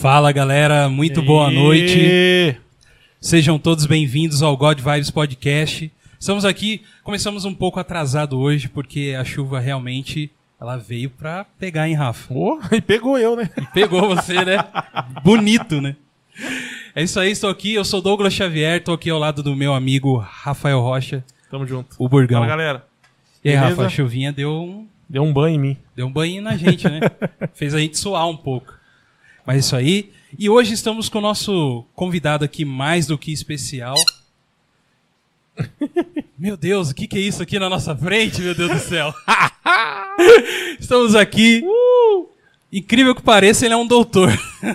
Fala galera, muito boa noite. Sejam todos bem-vindos ao God Vibes Podcast. Estamos aqui, começamos um pouco atrasado hoje porque a chuva realmente ela veio pra pegar, hein, Rafa? Oh, e pegou eu, né? E pegou você, né? Bonito, né? É isso aí, estou aqui, eu sou Douglas Xavier, estou aqui ao lado do meu amigo Rafael Rocha, Tamo junto. o Burgão. Fala, galera. e aí, beleza? Rafa, a chuvinha deu um, Deu um banho em mim. Deu um banho na gente, né? Fez a gente suar um pouco. Mas é isso aí. E hoje estamos com o nosso convidado aqui mais do que especial. Meu Deus, o que, que é isso aqui na nossa frente, meu Deus do céu? estamos aqui. Incrível que pareça, ele é um doutor.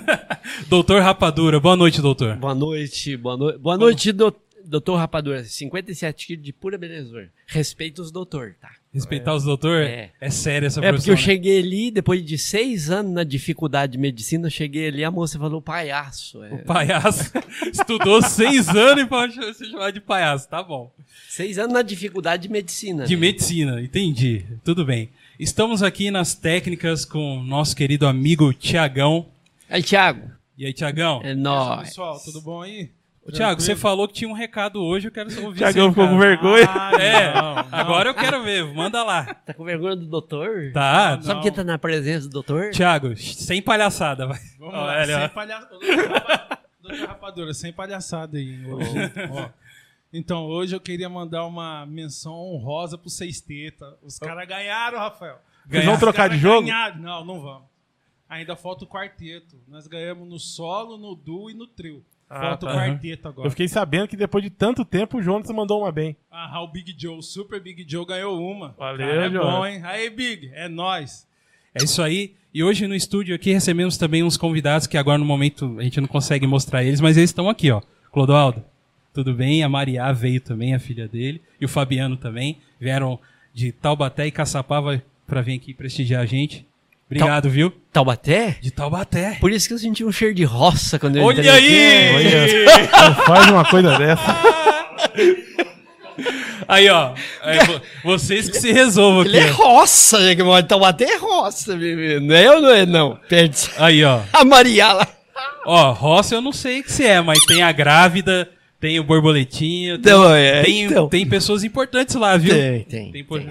doutor Rapadura. Boa noite, doutor. Boa noite, boa, no... boa noite, do... doutor Rapadura. 57 quilos de pura beleza. Respeita os doutor, tá? Respeitar os doutor? É. É sério essa É porque eu profissão, né? cheguei ali, depois de seis anos na dificuldade de medicina, eu cheguei ali, a moça falou palhaço. É, Palhaço. Estudou seis anos e pode se chamar de palhaço. Tá bom. Seis anos na dificuldade de medicina. De né? medicina, entendi. Tudo bem. Estamos aqui nas técnicas com o nosso querido amigo Tiagão. Aí, Thiago, E aí, Tiagão? é nóis. Pessoal, tudo bom aí? Ô, Tiago, você falou que tinha um recado hoje, eu quero ouvir Tiagão seu ficou com vergonha. Ah, É, não, não. agora eu quero ver, manda lá. Tá com vergonha do doutor? Tá, Sabe quem tá na presença do doutor? Tiago, sem palhaçada, vai. Vamos lá, olha, ó. sem palhaçada. Doutor Rapadura, sem palhaçada aí hoje. Então, hoje eu queria mandar uma menção honrosa pro Seis Teta. Os caras ganharam, Rafael. Vocês Ganhar. vão trocar de jogo? ganharam. Não, não vamos. Ainda falta o quarteto. Nós ganhamos no solo, no duo e no trio. Ah, falta tá. o quarteto agora. Eu fiquei sabendo que depois de tanto tempo o Jonas mandou uma bem. Ah, o Big Joe, o Super Big Joe ganhou uma. Valeu, Cara, é Jonas. bom, hein? Aí, Big, é nóis. É isso aí. E hoje no estúdio aqui recebemos também uns convidados que agora no momento a gente não consegue mostrar eles, mas eles estão aqui, ó. Clodoaldo, tudo bem? A Maria veio também, a filha dele, e o Fabiano também. Vieram de Taubaté e Caçapava para vir aqui prestigiar a gente. Obrigado, viu? Taubaté? De Taubaté. Por isso que eu senti um cheiro de roça quando eu Olha entrei aqui. aí! Olha, não faz uma coisa dessa. Aí, ó. é, vo- vocês que se resolvam Ele aqui. é ó. roça, né? Que mora em Taubaté é roça, bebê. Não é ou não é, não? Perde Aí, ó. a Mariala. Ó, roça eu não sei que se é, mas tem a grávida, tem o borboletinho, tem, Então, é, tem, então. tem pessoas importantes lá, viu? Tem, tem. Tem por-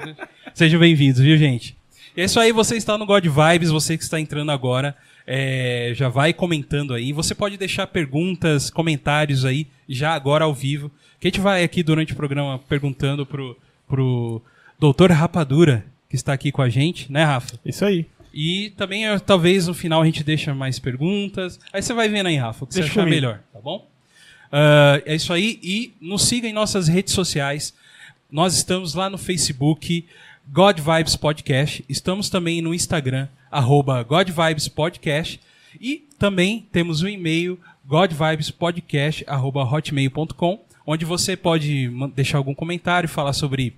Sejam bem-vindos, viu, gente? É isso aí, você está no God Vibes, você que está entrando agora, é, já vai comentando aí. Você pode deixar perguntas, comentários aí, já agora ao vivo. Que a gente vai aqui durante o programa perguntando pro, pro doutor Rapadura, que está aqui com a gente, né, Rafa? Isso aí. E também, eh, talvez, no final a gente deixa mais perguntas. Aí você vai vendo aí, Rafa, o que Deixa você achar comigo. melhor, tá bom? Ah, é isso aí. E nos siga em nossas redes sociais. Nós estamos lá no Facebook, God Vibes Podcast. Estamos também no Instagram, arroba God Vibes Podcast. E também temos o e-mail, godvibespodcast, arroba hotmail.com, onde você pode deixar algum comentário, falar sobre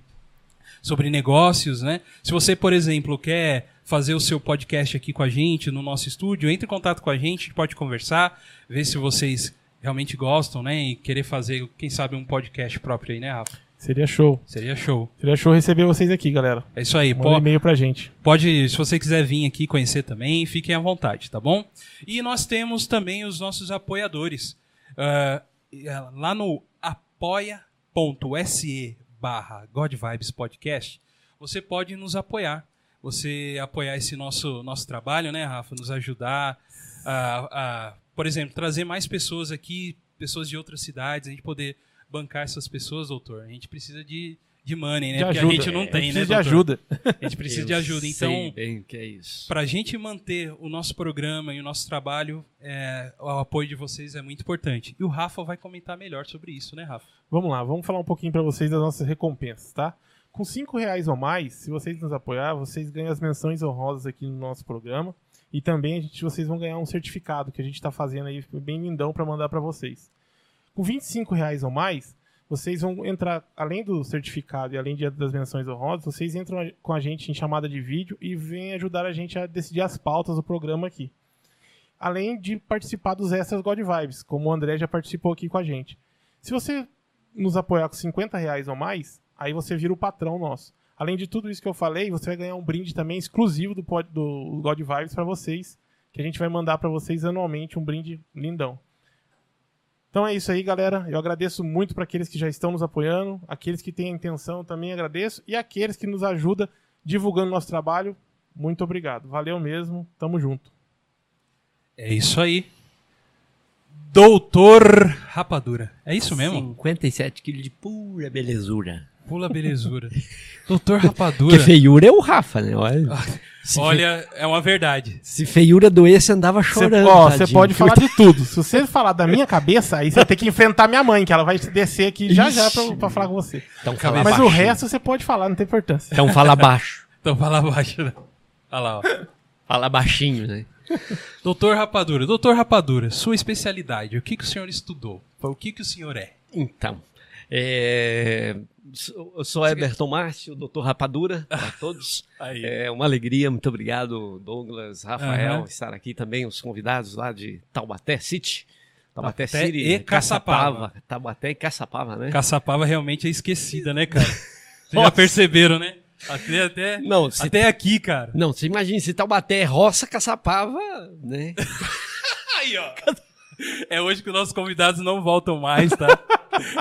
sobre negócios, né? Se você, por exemplo, quer fazer o seu podcast aqui com a gente no nosso estúdio, entre em contato com a gente, a gente pode conversar, ver se vocês realmente gostam, né? E querer fazer, quem sabe, um podcast próprio aí, né, Rafa? Seria show. Seria show. Seria show receber vocês aqui, galera. É isso aí. Manda um e-mail pra gente. Pode, se você quiser vir aqui conhecer também, fiquem à vontade, tá bom? E nós temos também os nossos apoiadores. Ah, lá no apoia.se barra God Vibes Podcast, você pode nos apoiar. Você apoiar esse nosso, nosso trabalho, né, Rafa? Nos ajudar a, a, por exemplo, trazer mais pessoas aqui, pessoas de outras cidades, a gente poder bancar essas pessoas, doutor. A gente precisa de, de money, né? De Porque ajuda. a gente não É, tem, né, precisa de doutor? ajuda. A gente precisa de ajuda. Então, bem que é isso. para a gente manter o nosso programa e o nosso trabalho, é, o apoio de vocês é muito importante. E o Rafa vai comentar melhor sobre isso, né, Rafa? Vamos lá, vamos falar um pouquinho pra vocês das nossas recompensas, tá? Com 5 reais ou mais, se vocês nos apoiar, vocês ganham as menções honrosas aqui no nosso programa. E também a gente, vocês vão ganhar um certificado que a gente está fazendo aí bem lindão para mandar para vocês. Com 25 reais ou mais, vocês vão entrar, além do certificado e além das menções honrosas, vocês entram com a gente em chamada de vídeo e vêm ajudar a gente a decidir as pautas do programa aqui. Além de participar dos extras God Vibes, como o André já participou aqui com a gente. Se você nos apoiar com 50 reais ou mais, aí você vira o patrão nosso. Além de tudo isso que eu falei, você vai ganhar um brinde também exclusivo do, do God Vibes para vocês, que a gente vai mandar para vocês anualmente um brinde lindão. Então é isso aí, galera. Eu agradeço muito para aqueles que já estão nos apoiando, aqueles que têm a intenção também agradeço e aqueles que nos ajudam divulgando nosso trabalho. Muito obrigado. Valeu mesmo. Tamo junto. É isso aí. Doutor Rapadura. É isso mesmo? 57 quilos de pura belezura. Pula belezura. Doutor Que Rapadura. feiura é o Rafa, né? Olha, se, Olha, é uma verdade. se feiura doesse, andava chorando. ó, você pode falar de tudo. Se você falar da minha cabeça, aí você vai ter que enfrentar minha mãe, que ela vai descer aqui já já pra, pra falar com você. Então fala Mas o baixinho. resto você pode falar, não tem importância. Então fala baixo. Então fala baixo. né? Olha lá, ó. Fala baixinho, né? Doutor Rapadura. Doutor Rapadura, sua especialidade. O que, que o senhor estudou? O que, que o senhor é? Então, é, eu sou Everton Márcio, doutor Rapadura, para todos. Aí. É uma alegria, muito obrigado, Douglas, Rafael, Aham. estar aqui também, os convidados lá de Taubaté City. Taubaté Taubaté City, e Caçapava. Taubaté e Caçapava, né? Caçapava realmente é esquecida, né, cara? Vocês já perceberam, né? Até, até, Não, se, até aqui, cara. não, você imagina, se Taubaté é roça, Caçapava, né? Aí, ó. É hoje que os nossos convidados não voltam mais, tá?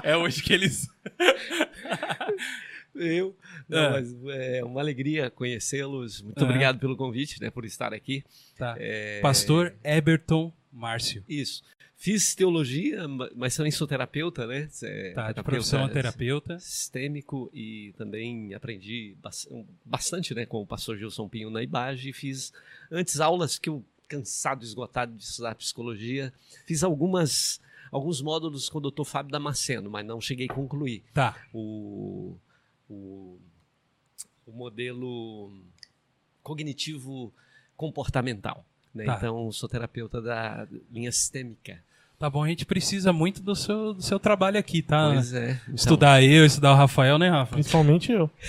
É hoje que eles. Eu. Não, É. mas é uma alegria conhecê-los. Muito Aham. obrigado pelo convite, né, por estar aqui. Tá. É, Pastor Eberton Márcio. Isso. Fiz teologia, ma- mas também sou terapeuta, né? É, Tá, de terapeuta profissão é terapeuta. Sistêmico e também aprendi bas- bastante né, com o pastor Gilson Pinho na IBAGE. Fiz antes aulas que eu, cansado, esgotado de estudar psicologia, fiz algumas, alguns módulos com o Dr. Fábio Damasceno, mas não cheguei a concluir Tá. o, o, o modelo cognitivo comportamental. Né? Tá. Então, sou terapeuta da linha sistêmica. Tá bom, a gente precisa muito do seu, do seu trabalho aqui, tá? Pois é. Então, Estudar eu, estudar o Rafael, né, Rafa? Principalmente eu.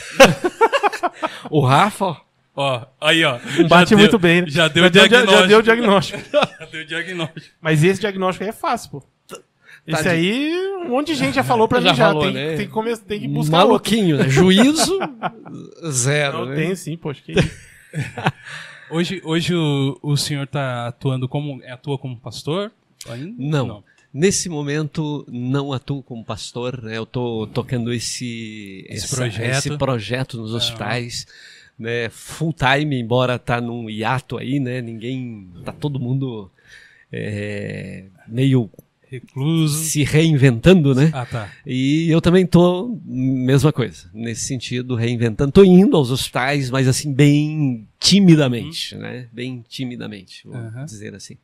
O Rafa, ó, aí, ó. Não bate Já muito deu- bem, né? Já deu o já, deu- diagnóstico. já deu o diagnóstico. Já deu o diagnóstico. Mas esse diagnóstico aí é fácil, pô. Esse aí, um monte de gente já falou pra Já mim já. falou, tem, né? tem, que come- tem que buscar outro. maluquinho, né? Juízo, zero. Não, né? tem sim, poxa. Que isso. Hoje, hoje o, o senhor tá atuando como. Atua como pastor? Ainda? Não. Nesse momento, não atuo como pastor, né? Eu estou tocando esse, Esse essa- projeto. esse projeto nos hospitais, né? Full time, embora tá num hiato aí, né? Ninguém, tá todo mundo é, meio Recluso. se reinventando, né? Ah, tá. E eu também tô mesma coisa, nesse sentido, reinventando. Tô indo aos hospitais, mas assim, bem timidamente, né? Bem timidamente, vou Uhum. dizer assim.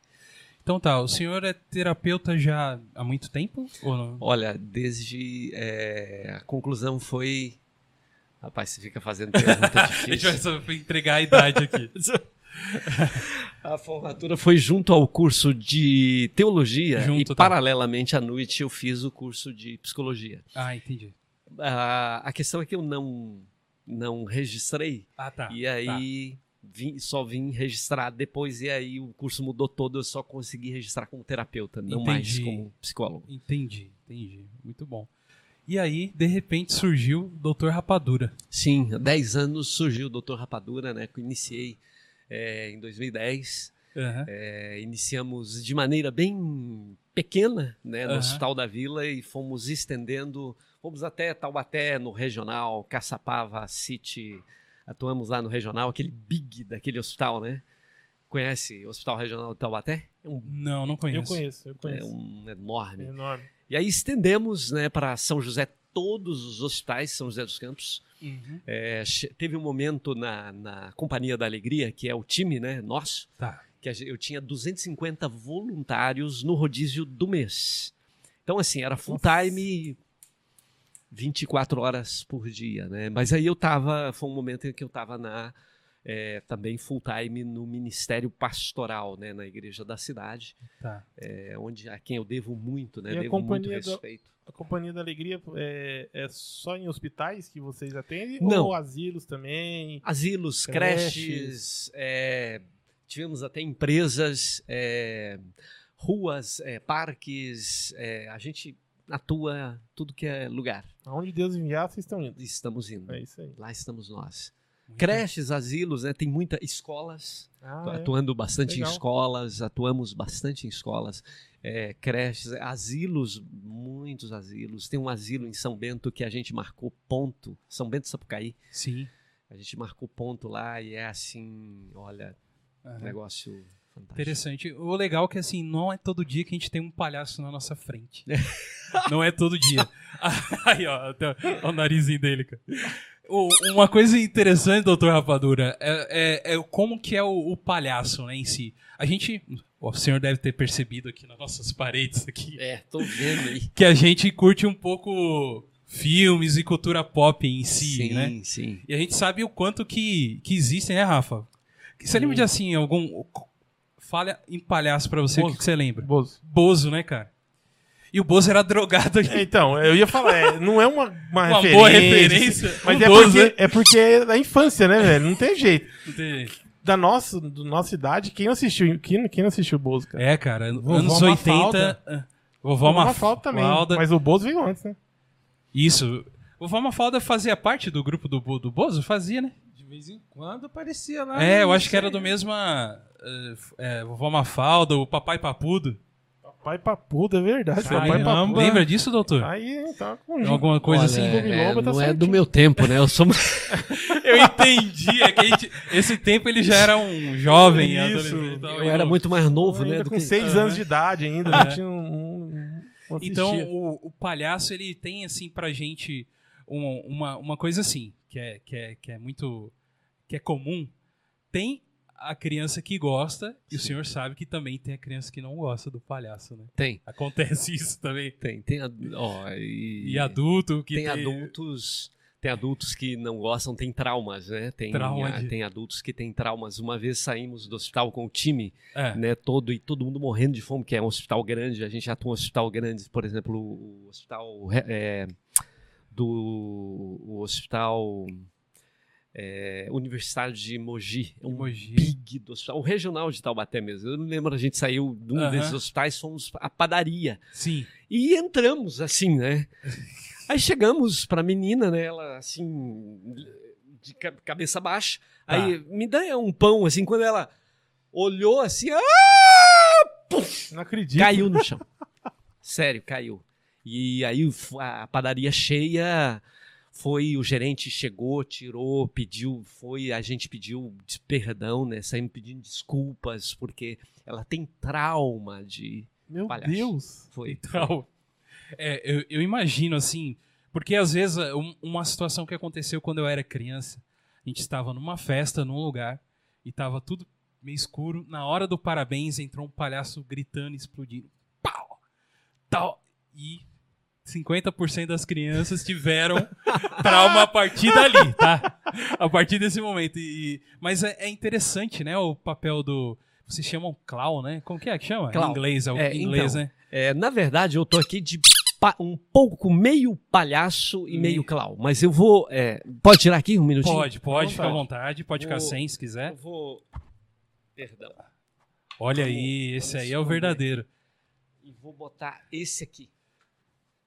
Então tá, o senhor é terapeuta já há muito tempo? Ou não? Olha, desde é, a conclusão foi. Rapaz, você fica fazendo pergunta A gente vai difícil. só entregar a idade aqui. A formatura foi junto ao curso de teologia Junto, e, tá. paralelamente, à noite, eu fiz o curso de psicologia. Ah, entendi. A, a questão é que eu não, não registrei Ah, tá. e aí vim- só vim registrar depois, e aí o curso mudou todo, eu só consegui registrar como terapeuta, não mais Entendi. como psicólogo. Entendi, entendi. Muito bom. E aí, de repente, surgiu o Dr. Rapadura. Sim, há 10 anos surgiu o Dr. Rapadura, né? Que eu iniciei é, em 2010. Aham. É, iniciamos de maneira bem pequena, né? No Aham. Hospital da Vila e fomos estendendo, fomos até Taubaté, no Regional, Caçapava, City. Atuamos lá no Regional, aquele big daquele hospital, né? Conhece o Hospital Regional de Taubaté? É um, Não, não Eu conheço. conheço, eu é conheço. um enorme. É enorme. E aí estendemos né, para São José todos os hospitais, São José dos Campos. Uhum. É, teve um momento na, na Companhia da Alegria, que é o time né, nosso, Tá. que eu tinha 250 voluntários no rodízio do mês. Então, assim, era full time, 24 horas por dia, né? Mas aí eu tava, foi um momento em que eu tava na, é, também full time no ministério pastoral, né? Na igreja da cidade, Tá. é, onde a quem eu devo muito, né? E devo muito respeito. A Companhia da Alegria é, é só em hospitais que vocês atendem? Não. Ou asilos também? Asilos, Creches. creches, tivemos até empresas, ruas, parques, a gente atua tudo que é lugar. Aonde Deus enviar, vocês estão indo. Estamos indo. É isso aí. Lá estamos nós. Creches, asilos, né? Tem muita escolas, Ah, é. atuando bastante Legal. em escolas, atuamos bastante em escolas, é, creches, asilos, muitos asilos. Tem um asilo em São Bento que a gente marcou ponto, São Bento Sapucaí. Sim. A gente marcou ponto lá e é assim, olha, Aham. negócio fantástico. Interessante. O legal é que assim, não é todo dia que a gente tem um palhaço na nossa frente. não é todo dia. Aí, ó, até o narizinho dele, cara. Uma coisa interessante, doutor Rapadura, é, é- é como que é o, o palhaço né, em si. A gente, o senhor deve ter percebido aqui nas nossas paredes aqui, É, tô vendo aí. que a gente curte um pouco filmes e cultura pop em si, sim, né? sim. E a gente sabe o quanto que, que existem, né, Rafa? Você lembra de assim, algum. Falha em palhaço pra você, o que, você lembra? Bozo. Bozo, né, cara? E o Bozo era drogado É, Então, eu ia falar, é, não é uma, uma, Uma referência, boa referência. Mas é, Bozo, porque, né? é porque é da infância, né, velho? Não tem jeito. Não tem- Da nossa, do nossa idade, quem não assistiu, quem, quem assistiu o Bozo, cara? É, cara, Vovó anos Mafalda. 80. ah, Vovó Uma Mafalda. falta também. Mas o Bozo veio antes, né? Isso. Vovó Mafalda fazia parte do grupo do, Bo- do Bozo? Fazia, né? De vez em quando aparecia lá. é, eu acho que era do mesma. eh, é, Vovó Mafalda, o Papai Papudo. Papai papudo, é verdade. Papai papudo. Lembra disso, doutor? Aí, tá com Alguma coisa Olha, assim? É, Lobo tá não é do meu tempo, né? Eu sou Eu entendi. É que a gente- esse tempo ele já era um jovem. Isso. adolescente e tal, eu era muito mais novo, né? Do com que- seis anos de idade ainda. É. Não tinha um, um- não Então, o, o palhaço, ele tem, assim, pra gente um- uma, uma coisa assim, que é, que, é, que é muito... que é comum. Tem a criança que gosta, e o senhor sabe que também tem a criança que não gosta do palhaço, né? Tem, Acontece isso também. tem, tem. Ó, e, E adulto que tem adultos. Tem adultos que não gostam, tem traumas, né? Tem, Trauma ah, de- tem adultos que têm traumas. Uma vez saímos do hospital com o time, É, né? Todo e todo mundo morrendo de fome, que é um hospital grande. A gente atua em um hospital grande, por exemplo, o, o hospital é, do o hospital é, universitário de Mogi, é um Mogi. big do hospital, o regional de Taubaté mesmo. Eu não lembro, a gente saiu de um desses hospitais, fomos à padaria. sim. E entramos, assim, né? Aí chegamos pra menina, né? Ela, assim, de ca- cabeça baixa. Tá. Aí, me dá um pão, assim, quando ela olhou assim, ah! Puf! Não acredito. caiu no chão. Sério, caiu. E aí a padaria cheia, foi, o gerente chegou, tirou, pediu, foi, a gente pediu perdão, né? Saímos pedindo desculpas, porque ela tem trauma de. Meu Palhaço. Deus. Foi. Então, é, eu, eu imagino assim, porque às vezes é, um- uma situação que aconteceu quando eu era criança, a gente estava numa festa, num lugar, e tava tudo meio escuro. Na hora do parabéns, entrou um palhaço gritando, explodindo. Pau! Tal. E 50% das crianças tiveram trauma a partir dali, tá? A partir desse momento. E, mas é, é interessante, né? O papel do. Vocês chamam clown, né? Como que é que chama? Clown. Em inglês, é o É, inglês, então, né? É, na verdade, eu tô aqui de um pouco meio palhaço e meio Me- clown, mas eu vou. é, pode tirar aqui um minutinho? Pode, pode, fica à vontade. pode ficar Vou- sem se quiser. Eu vou. Perdão. Olha aí, esse aí é o verdadeiro. E vou botar esse aqui.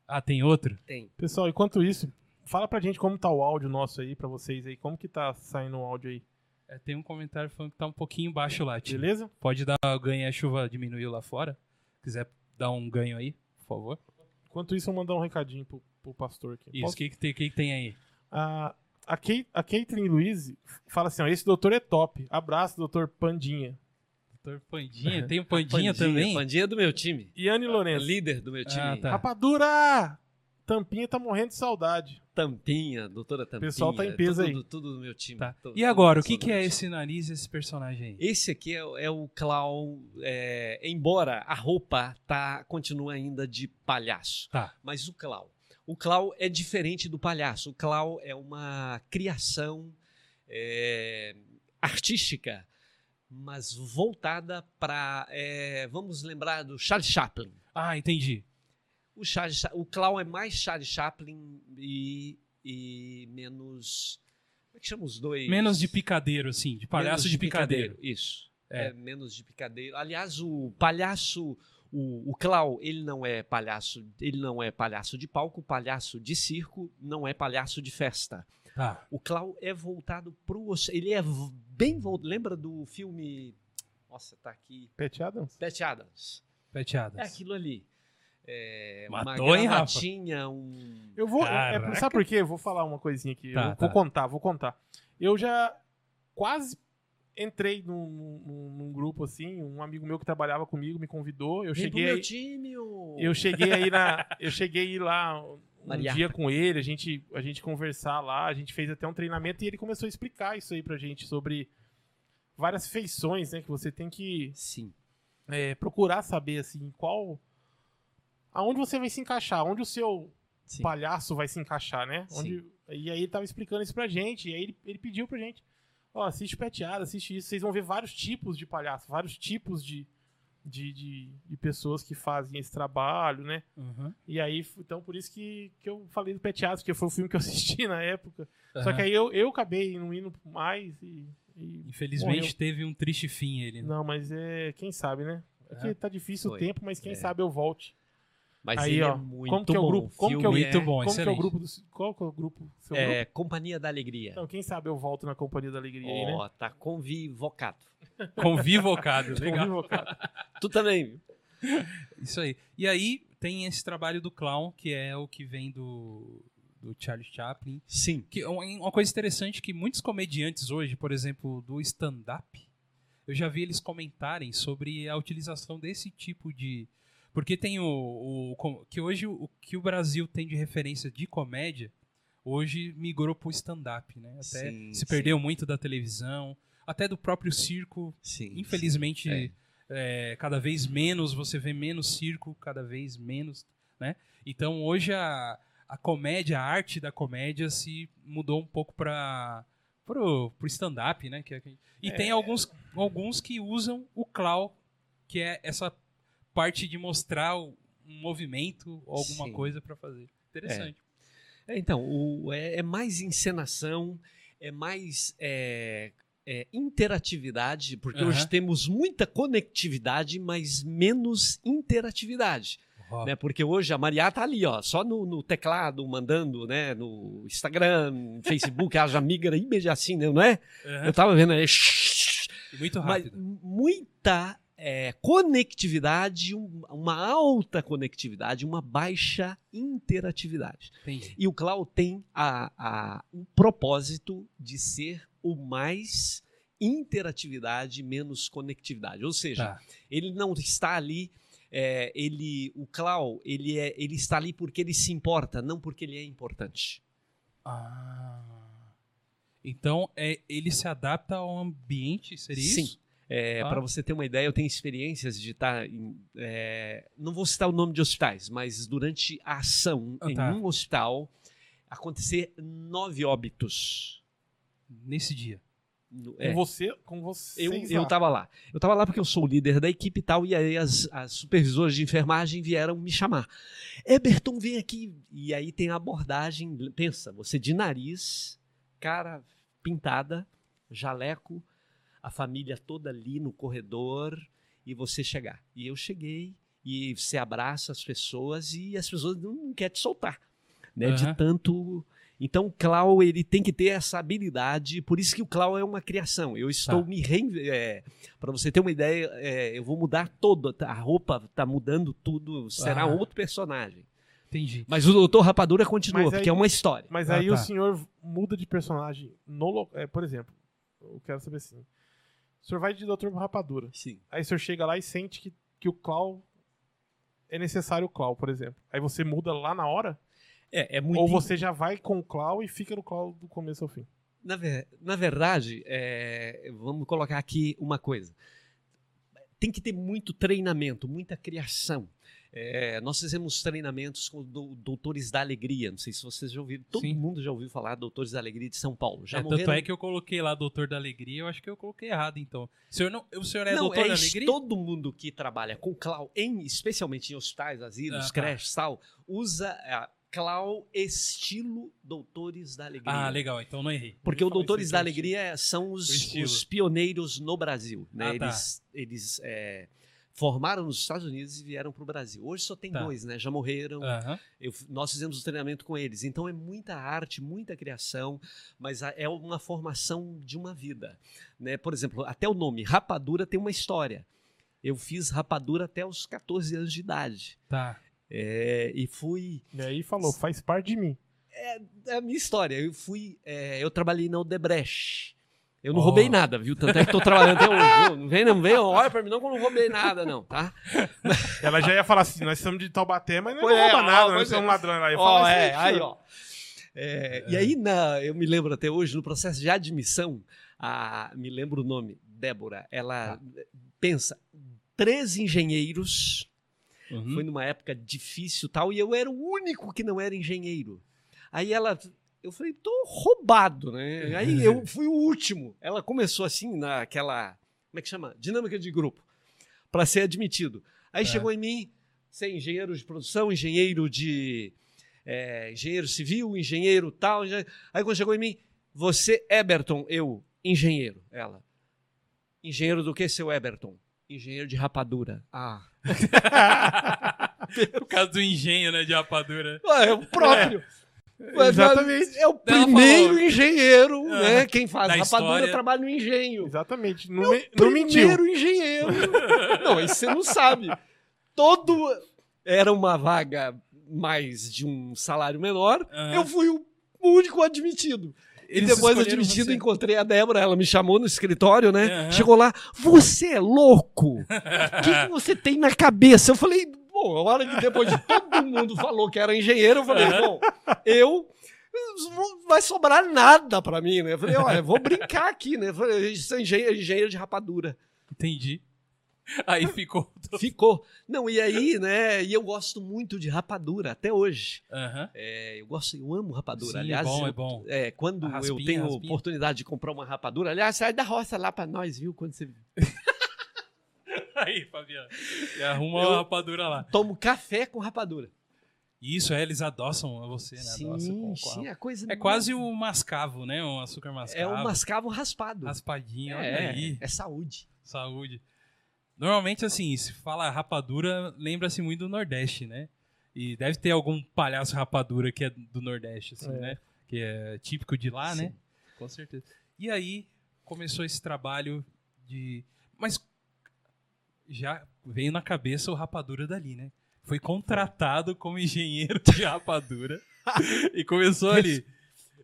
Ah, tem outro? Tem. Pessoal, enquanto isso, fala pra gente como tá o áudio nosso aí, pra vocês aí. Como que tá saindo o áudio aí, É, tem um comentário falando que tá um pouquinho baixo lá, tio. beleza? Pode dar ganho, a chuva diminuiu lá fora. Quiser dar um ganho aí, por favor. Enquanto isso, eu vou mandar um recadinho pro, pro pastor aqui. Isso, o que, que, tem, que, que tem aí? A, a, Kate, a Caitlyn Luiz fala assim, ó, esse doutor é top. Abraço, doutor Pandinha. Doutor Pandinha, tem o Pandinha, também? Pandinha é do meu time. Iane Lourenço. Líder do meu time. Ah, tá. Rapadura! Tampinha tá morrendo de saudade. Tampinha, doutora Tampinha. Pessoal tá em peso tudo, aí. Tudo do meu time. Tá. Tudo- E agora, o tudo que, que é esse nariz, esse personagem aí? Esse aqui é, é o clown, é, embora a roupa tá continua ainda de palhaço, Tá. mas o clown, o clown é diferente do palhaço. O clown é uma criação é, artística, mas voltada para, vamos lembrar do Charles Chaplin. Ah, entendi. O, Charles, Cha- o clown é mais Charles Chaplin e, e menos, como é que chama os dois? Menos de picadeiro, assim, de palhaço Menos de picadeiro. Isso. É. É. menos de picadeiro. Aliás, o palhaço, o, o Clau, ele não é palhaço, ele não é palhaço de palco, palhaço de circo, não é palhaço de festa. Tá. O Clau é voltado pro. Ele é bem voltado. Lembra do filme. Nossa, tá aqui. Pat Adams? Pat Adams. Peteadas. É aquilo ali. É, Matou, uma hein, Rafa? gravatinha, um. Eu vou. é- sabe por quê? Eu vou falar uma coisinha aqui. Tá, eu vou tá. contar, vou contar. Eu já quase entrei num, num- num grupo assim. Um amigo meu que trabalhava comigo me convidou. Eu Vem pro cheguei. meu aí- time, ô. Eu cheguei aí na. Eu cheguei aí um dia com ele, a gente, a gente conversar lá, a gente fez até um treinamento e ele começou a explicar isso aí pra gente sobre várias feições, né? Que você tem que Sim. é, procurar saber assim, qual. Aonde você vai se encaixar, onde o seu Sim. palhaço vai se encaixar, né? Onde, e aí ele tava explicando isso pra gente, e aí ele, ele pediu pra gente, ó, assiste Peteada, assiste isso, vocês vão ver vários tipos de palhaço, vários tipos de, de, de, de pessoas que fazem esse trabalho, né? Uhum. E aí, então por isso que, que eu falei do Peteado, porque foi o filme que eu assisti na época. Só Aham. que aí eu, eu acabei não indo mais e. e- Infelizmente morreu. teve um triste fim ele. né? Não, mas é. Quem sabe, né? É que É. tá difícil Foi. o tempo, mas quem É. sabe eu volte. Mas Aí, ele ó, é muito como que é o bom. grupo- como que é o- Muito bom, Como que é excelente. o grupo do. Qual que é o grupo? Seu grupo? É, Companhia da Alegria. Então, quem sabe eu volto na Companhia da Alegria aí, né? Ó, tá convivocado. Convivocado, legal. Convivocado. Tu também. Isso aí. E aí tem esse trabalho do clown, que é o que vem do, do Charlie Chaplin. Sim. Que é um- uma coisa interessante que muitos comediantes hoje, por exemplo, do stand-up, eu já vi eles comentarem sobre a utilização desse tipo de. Porque tem o. o- que hoje o que o Brasil tem de referência de comédia, hoje migrou pro stand-up, né? Até Sim, se sim. perdeu muito da televisão, até do próprio circo. Sim. Infelizmente, sim. é, cada vez menos, você vê menos circo, cada vez menos, né? Então hoje a, a comédia, a arte da comédia se mudou um pouco para pro, pro stand-up, né? Que é- e tem alguns, alguns que usam o clown, que é essa parte de mostrar um movimento ou alguma Sim. coisa para fazer. Interessante. É, Então, o- é, é mais encenação, é mais é, é, interatividade, porque hoje temos muita conectividade, mas menos interatividade. Né? Porque hoje a Maria tá ali, ó, só no, no teclado, mandando, né? No Instagram, no Facebook, ela já migra imediatinho, não é? aham. Eu tava vendo aí. Muito Mas rápido. muita é, conectividade, um- uma alta conectividade, uma baixa interatividade. Entendi. E o Cloud tem a, a- o propósito de ser o mais interatividade, menos conectividade. Ou seja, Tá. ele não está ali. é, ele, o Cloud, ele, é, ele está ali porque ele se importa, não porque ele é importante. Ah. Então, é, ele se adapta ao ambiente, seria Sim. isso? É, Ah. Para você ter uma ideia, eu tenho experiências de estar. em, é, não vou citar o nome de hospitais, mas durante a ação Ah, em tá. um hospital acontecer nove óbitos. Nesse dia. No- Com é, você, com você. eu, eu tava lá. Eu tava lá porque eu sou o líder da equipe e tal, e aí as, as supervisoras de enfermagem vieram me chamar. Eberton, vem aqui. E aí tem a abordagem, pensa, você de nariz, cara pintada, jaleco, a família toda ali no corredor, e você chegar. E eu cheguei, e você abraça as pessoas, e as pessoas não, querem te soltar. Né, Aham. De tanto então o Clau ele tem que ter essa habilidade, por isso que o Clau é uma criação. Eu estou Tá. me reinventando. Para você ter uma ideia, é, eu vou mudar toda a roupa, tá mudando tudo, será Ah. outro personagem. Entendi. Mas o Doutor Rapadura continua, aí- porque é uma história. Mas Ah, aí tá. o senhor muda de personagem no lo- é, Por exemplo, eu quero saber assim. O senhor vai de Dr. Rapadura. Sim. Aí o senhor chega lá e sente que, que o Clau é necessário o Clau, por exemplo. Aí você muda lá na hora? É, é muito. Ou você já vai com o Clau e fica no Clau do começo ao fim? Na, ver- na verdade, é, vamos colocar aqui uma coisa. Tem que ter muito treinamento, muita criação. É, nós fizemos treinamentos com do- Doutores da Alegria. Não sei se vocês já ouviram. Todo Sim. mundo já ouviu falar Doutores da Alegria de São Paulo. Já É, tanto é que eu coloquei lá Doutor da Alegria, eu acho que eu coloquei errado, então. O senhor, não, o senhor é não, Doutor é da. Alegria? Todo mundo que trabalha com cloud, em, especialmente em hospitais, asilos, Ah, tá. creches tal, usa a cloud estilo Doutores da Alegria. Ah, legal, então não errei. Porque o Doutores da Alegria são os, os pioneiros no Brasil. Né? Ah, tá. Eles, eles é, formaram nos Estados Unidos e vieram para o Brasil. Hoje só tem Tá. dois, né? Já morreram. Aham. Eu- nós fizemos o treinamento com eles. Então é muita arte, muita criação, mas a- é uma formação de uma vida. Né? Por exemplo, até o nome Rapadura tem uma história. Eu fiz rapadura até os 14 anos de idade. Tá. É, e fui. E aí falou, faz parte de mim. É a minha história. Eu fui. é, eu trabalhei na Odebrecht. Eu não Ó. roubei nada, viu? Tanto é que tô trabalhando até hoje. Não vem, não vem, olha pra mim, não que eu não roubei nada, não, tá? Ela já ia falar assim, nós somos de Taubaté, mas não Pois é, rouba ó, nada, nós é. somos ladrões lá. Eu Ó, falo, é, "Isso aí, tio." ó. É, E aí, na, eu me lembro até hoje, no processo de admissão, a, me lembro o nome, Débora, ela pensa, três engenheiros, Uhum. foi numa época difícil e tal, e eu era o único que não era engenheiro. Aí ela, eu falei, tô roubado, né? Aí eu fui o último. Ela começou assim, naquela, como é que chama? Dinâmica de grupo, para ser admitido. Aí É. chegou em mim, ser engenheiro de produção, engenheiro de. é, engenheiro civil, engenheiro tal. engen- Aí quando chegou em mim, você, Eberton, eu, engenheiro. Ela. Engenheiro do que, seu Eberton? Engenheiro de rapadura. Ah. Por causa do engenho, né, de rapadura. É o próprio. Ué, Exatamente. É o primeiro falou. engenheiro, Ah, né? Quem faz rapadura história. trabalha no engenho. Exatamente. Não, me- não mentiu. Primeiro engenheiro. não, aí você não sabe. Todo. Era uma vaga mais de um salário menor. Aham. Eu fui o único admitido. E Eles depois escolheram admitido, você. encontrei a Débora, ela me chamou no escritório, né? Aham. Chegou lá, você é louco? O que, que você tem na cabeça? Eu falei, bom, a hora que depois de todo mundo falou que era engenheiro, eu falei, bom, eu não vai sobrar nada pra mim, né? Eu falei, olha, vou brincar aqui, né? Eu falei, engenheiro, de rapadura. Entendi. Aí ficou. Ficou. Não, e aí, né? E eu gosto muito de rapadura até hoje. Aham. É, eu gosto, eu amo rapadura. Sim, aliás, é bom, eu- é bom. é, quando A eu raspinha, tenho raspinha. oportunidade de comprar uma rapadura, aliás, sai da roça lá pra nós, viu? Quando você Aí, Fabiano. E arruma Eu- uma rapadura lá. tomo café com rapadura. Isso, é, eles adoçam a você, né? Sim, com- com sim, a- é coisa. É quase o mascavo, né? Um açúcar mascavo. É um mascavo raspado. Raspadinho, olha é, aí. é saúde. Saúde. Normalmente, assim, se fala rapadura, lembra-se muito do Nordeste, né? E deve ter algum palhaço rapadura que é do Nordeste, assim, É. né? Que é típico de lá, né? Sim. Com certeza. E aí começou esse trabalho de. Mas já veio na cabeça o rapadura dali, né? Foi contratado como engenheiro de rapadura e começou ali.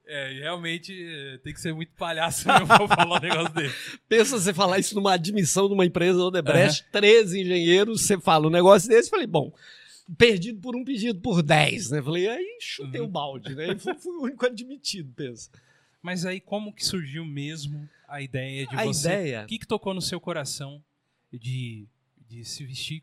É, realmente é, tem que ser muito palhaço mesmo pra falar um negócio desse. Pensa você falar isso numa admissão de uma empresa Odebrecht, 13 engenheiros, você fala um negócio desse, falei, bom, perdido por um pedido por 10, né? Falei, aí chutei Uhum. o balde, né? E fui, fui o único admitido, pensa. Mas aí como que surgiu mesmo a ideia de A você? ideia, O que, que tocou no seu coração de, de se vestir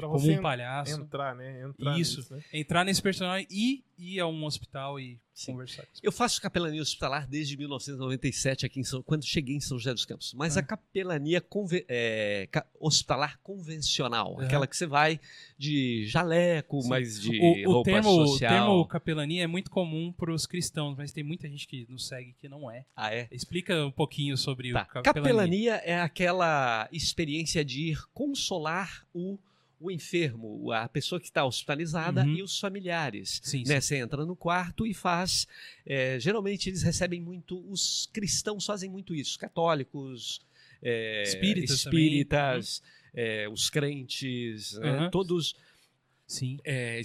Pra como um palhaço, entrar, né? Entrar Isso. nisso, né? entrar nesse personagem e ir a um hospital e Sim. conversar com eu faço capelania hospitalar desde 1997 aqui em São, quando cheguei em São José dos Campos. Mas a capelania conve- é, ca- hospitalar convencional, Uhum. aquela que você vai de jaleco, Sim. mas de o, o roupa termo, o social. termo capelania é muito comum para os cristãos, mas tem muita gente que nos segue que não é. Ah, é? Explica um pouquinho sobre Tá. o capelania. Capelania é aquela experiência de ir consolar o, o enfermo, a pessoa que está hospitalizada Uhum. e os familiares. Sim, Né? Você entra no quarto e faz. é, geralmente eles recebem muito, os cristãos fazem muito isso, católicos, é, Espíritas espíritas, é, os crentes, né? Uhum. todos sim. é,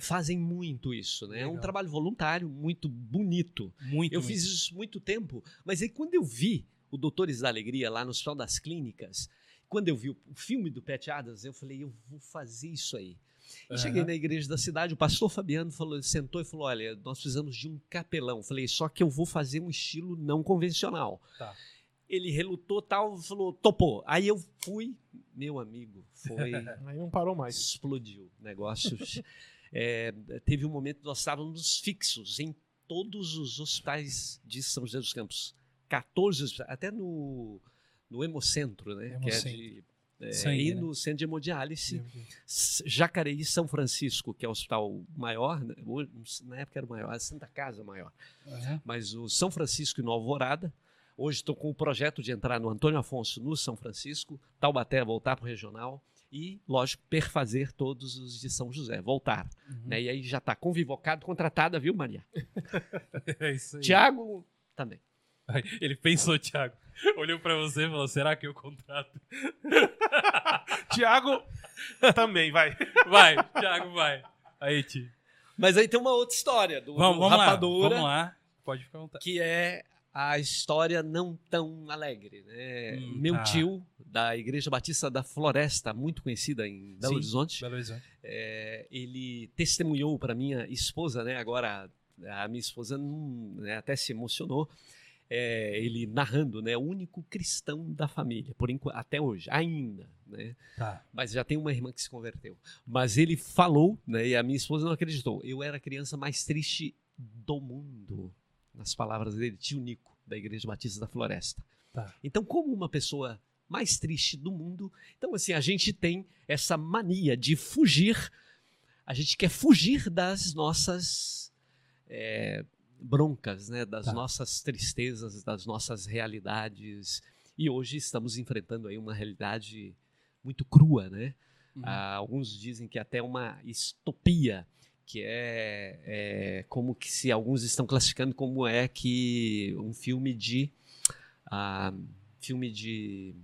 fazem muito isso. Né? É um Legal. trabalho voluntário muito bonito. Muito. Eu muito. fiz isso muito tempo, mas aí quando eu vi o Doutores da Alegria lá no Hospital das Clínicas, quando eu vi o filme do Pat Adams, eu falei, eu vou fazer isso aí. E Aham. cheguei na igreja da cidade, o pastor Fabiano falou, sentou e falou: Olha, nós precisamos de um capelão. Eu Falei, só que eu vou fazer um estilo não convencional. Tá. Ele relutou tal, falou, topou. Aí eu fui, meu amigo, foi. Aí não parou mais. explodiu o negócio. É, teve um momento que nós estávamos fixos em todos os hospitais de São José dos Campos. 14 hospitais, até no, no Hemocentro, né? Que é Hemocentro. de, é, Sangue, e né? no Centro de Hemodiálise. Jacareí São Francisco, que é o hospital maior, né? Na época era o maior, a Santa Casa maior, Aham. mas o São Francisco e no Alvorada, Hoje estou com o projeto de entrar no Antônio Afonso no São Francisco, Taubaté voltar para o regional e, lógico, perfazer todos os de São José, voltar. Uhum. Né? E aí já está convivocado, contratada, viu, Maria? É isso aí. Tiago também. Ele pensou, Thiago. Olhou pra você e falou: será que eu contrato? Tiago também, vai. Vai, Thiago, vai. Aí, Ti. Mas aí tem uma outra história do, Vamos, do vamos lá. Rapadura, Vamos lá. Pode ficar à vontade. que é a história não tão alegre. Né? Hum, Meu tá. tio, da Igreja Batista da Floresta, muito conhecida em Belo Sim. Horizonte, Belo Horizonte. é, ele testemunhou para minha esposa, né? Agora a minha esposa não- né, até se emocionou. É, ele narrando, né? O único cristão da família, por enquanto, até hoje, ainda, né? Tá. Mas já tem uma irmã que se converteu. Mas ele falou, né? E a minha esposa não acreditou. Eu era a criança mais triste do mundo, nas palavras dele, tio Nico, da Igreja Batista da Floresta. Tá. Então, como uma pessoa mais triste do mundo, então assim a gente tem essa mania de fugir. A gente quer fugir das nossas é, broncas, né? Das Tá. nossas tristezas, das nossas realidades. E hoje estamos enfrentando aí uma realidade muito crua, né? Uhum. Ah, alguns dizem que até uma distopia, que é, é como que se alguns estão classificando como é que um filme de ah, filme de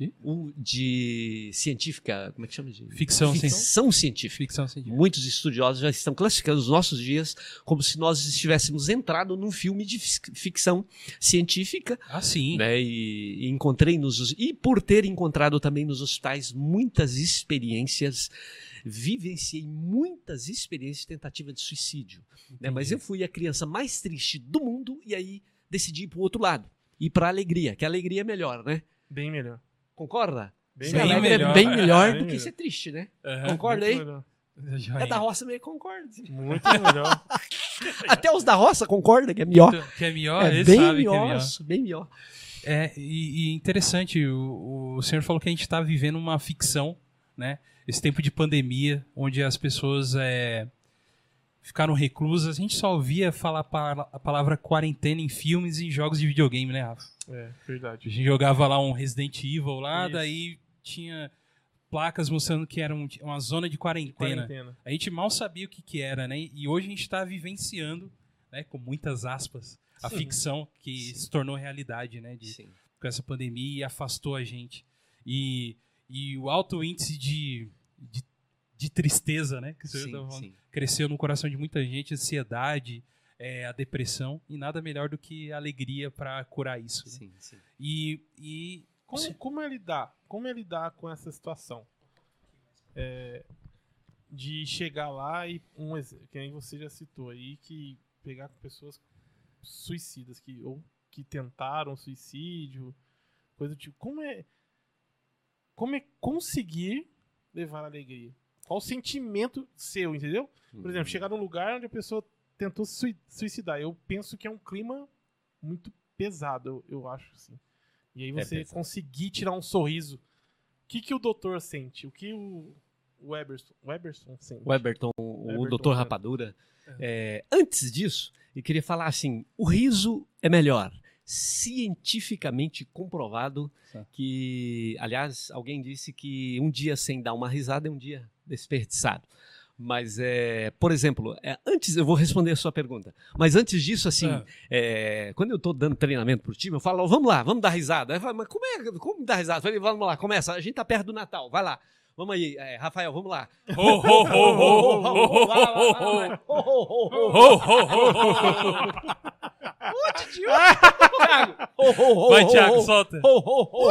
De? um, de científica, como é que chama de Ficção, ficção científica. Ficção científica. Muitos estudiosos já estão classificando os nossos dias como se nós estivéssemos entrado num filme de fic- ficção científica Ah, sim. né? E, e encontrei nos e por ter encontrado também nos hospitais muitas experiências, vivenciei muitas experiências de tentativa de suicídio, né? Mas eu fui a criança mais triste do mundo e aí decidi ir para o outro lado, ir para alegria, que a alegria é melhor, né? Bem melhor. Concorda? Bem Ser melhor. alegre melhor. é bem melhor Bem do que melhor. ser triste, né? Aham. Concorda aí? melhor. É da roça meio concorda. Muito melhor. Até os da roça concordam que é melhor. Que é melhor, É bem sabem que é melhor, melhor. bem melhor. É, e, e interessante, o, o senhor falou que a gente está vivendo uma ficção, né? Esse tempo de pandemia, onde as pessoas é, ficaram reclusas. A gente só ouvia falar a palavra quarentena em filmes e jogos de videogame, né, Rafa? É, A verdade. gente jogava lá um Resident Evil lá, Isso. daí tinha placas mostrando que era um- uma zona de quarentena. Quarentena. A gente mal sabia o que, que era, né? E hoje a gente está vivenciando, né, com muitas aspas, a Sim. ficção que se tornou realidade, né? De, Sim. com essa pandemia e afastou a gente. E, e o alto índice de, de, de tristeza, né? Que senhor Sim, falando, sim. cresceu no coração de muita gente, ansiedade, é, a depressão, e nada melhor do que alegria para curar isso. né? Sim, sim. E, e Como, como é lidar? Como é lidar com essa situação? É, de chegar lá e um que nem você já citou aí que pegar com pessoas suicidas que ou que tentaram suicídio, coisa do tipo. Como é como é conseguir levar alegria? Qual o sentimento seu, entendeu? Por Uhum. exemplo, chegar num lugar onde a pessoa tentou se sui- suicidar. Eu penso que é um clima muito pesado, eu, eu acho, assim. E aí É você pesado. conseguir tirar um sorriso. O que, que o doutor sente? O que o o Weberson, Weberson sente? O Eberton, o Eberton, doutor é. Rapadura. É, antes disso, eu queria falar assim: o riso é melhor. Cientificamente comprovado que, aliás, alguém disse que um dia sem dar uma risada é um dia desperdiçado. Mas, é, por exemplo, é, antes eu vou responder a sua pergunta. Mas antes disso, assim, Ah. é, quando eu estou dando treinamento pro time, eu falo, vamos lá, vamos dar risada. Aí fala, mas como é, como dar risada? Eu falei, vamos lá, começa. A gente tá perto do Natal, vai lá. Vamos aí, é, Rafael, vamos lá. Ô, ho, Vai, Thiago, solta. Ho, ho.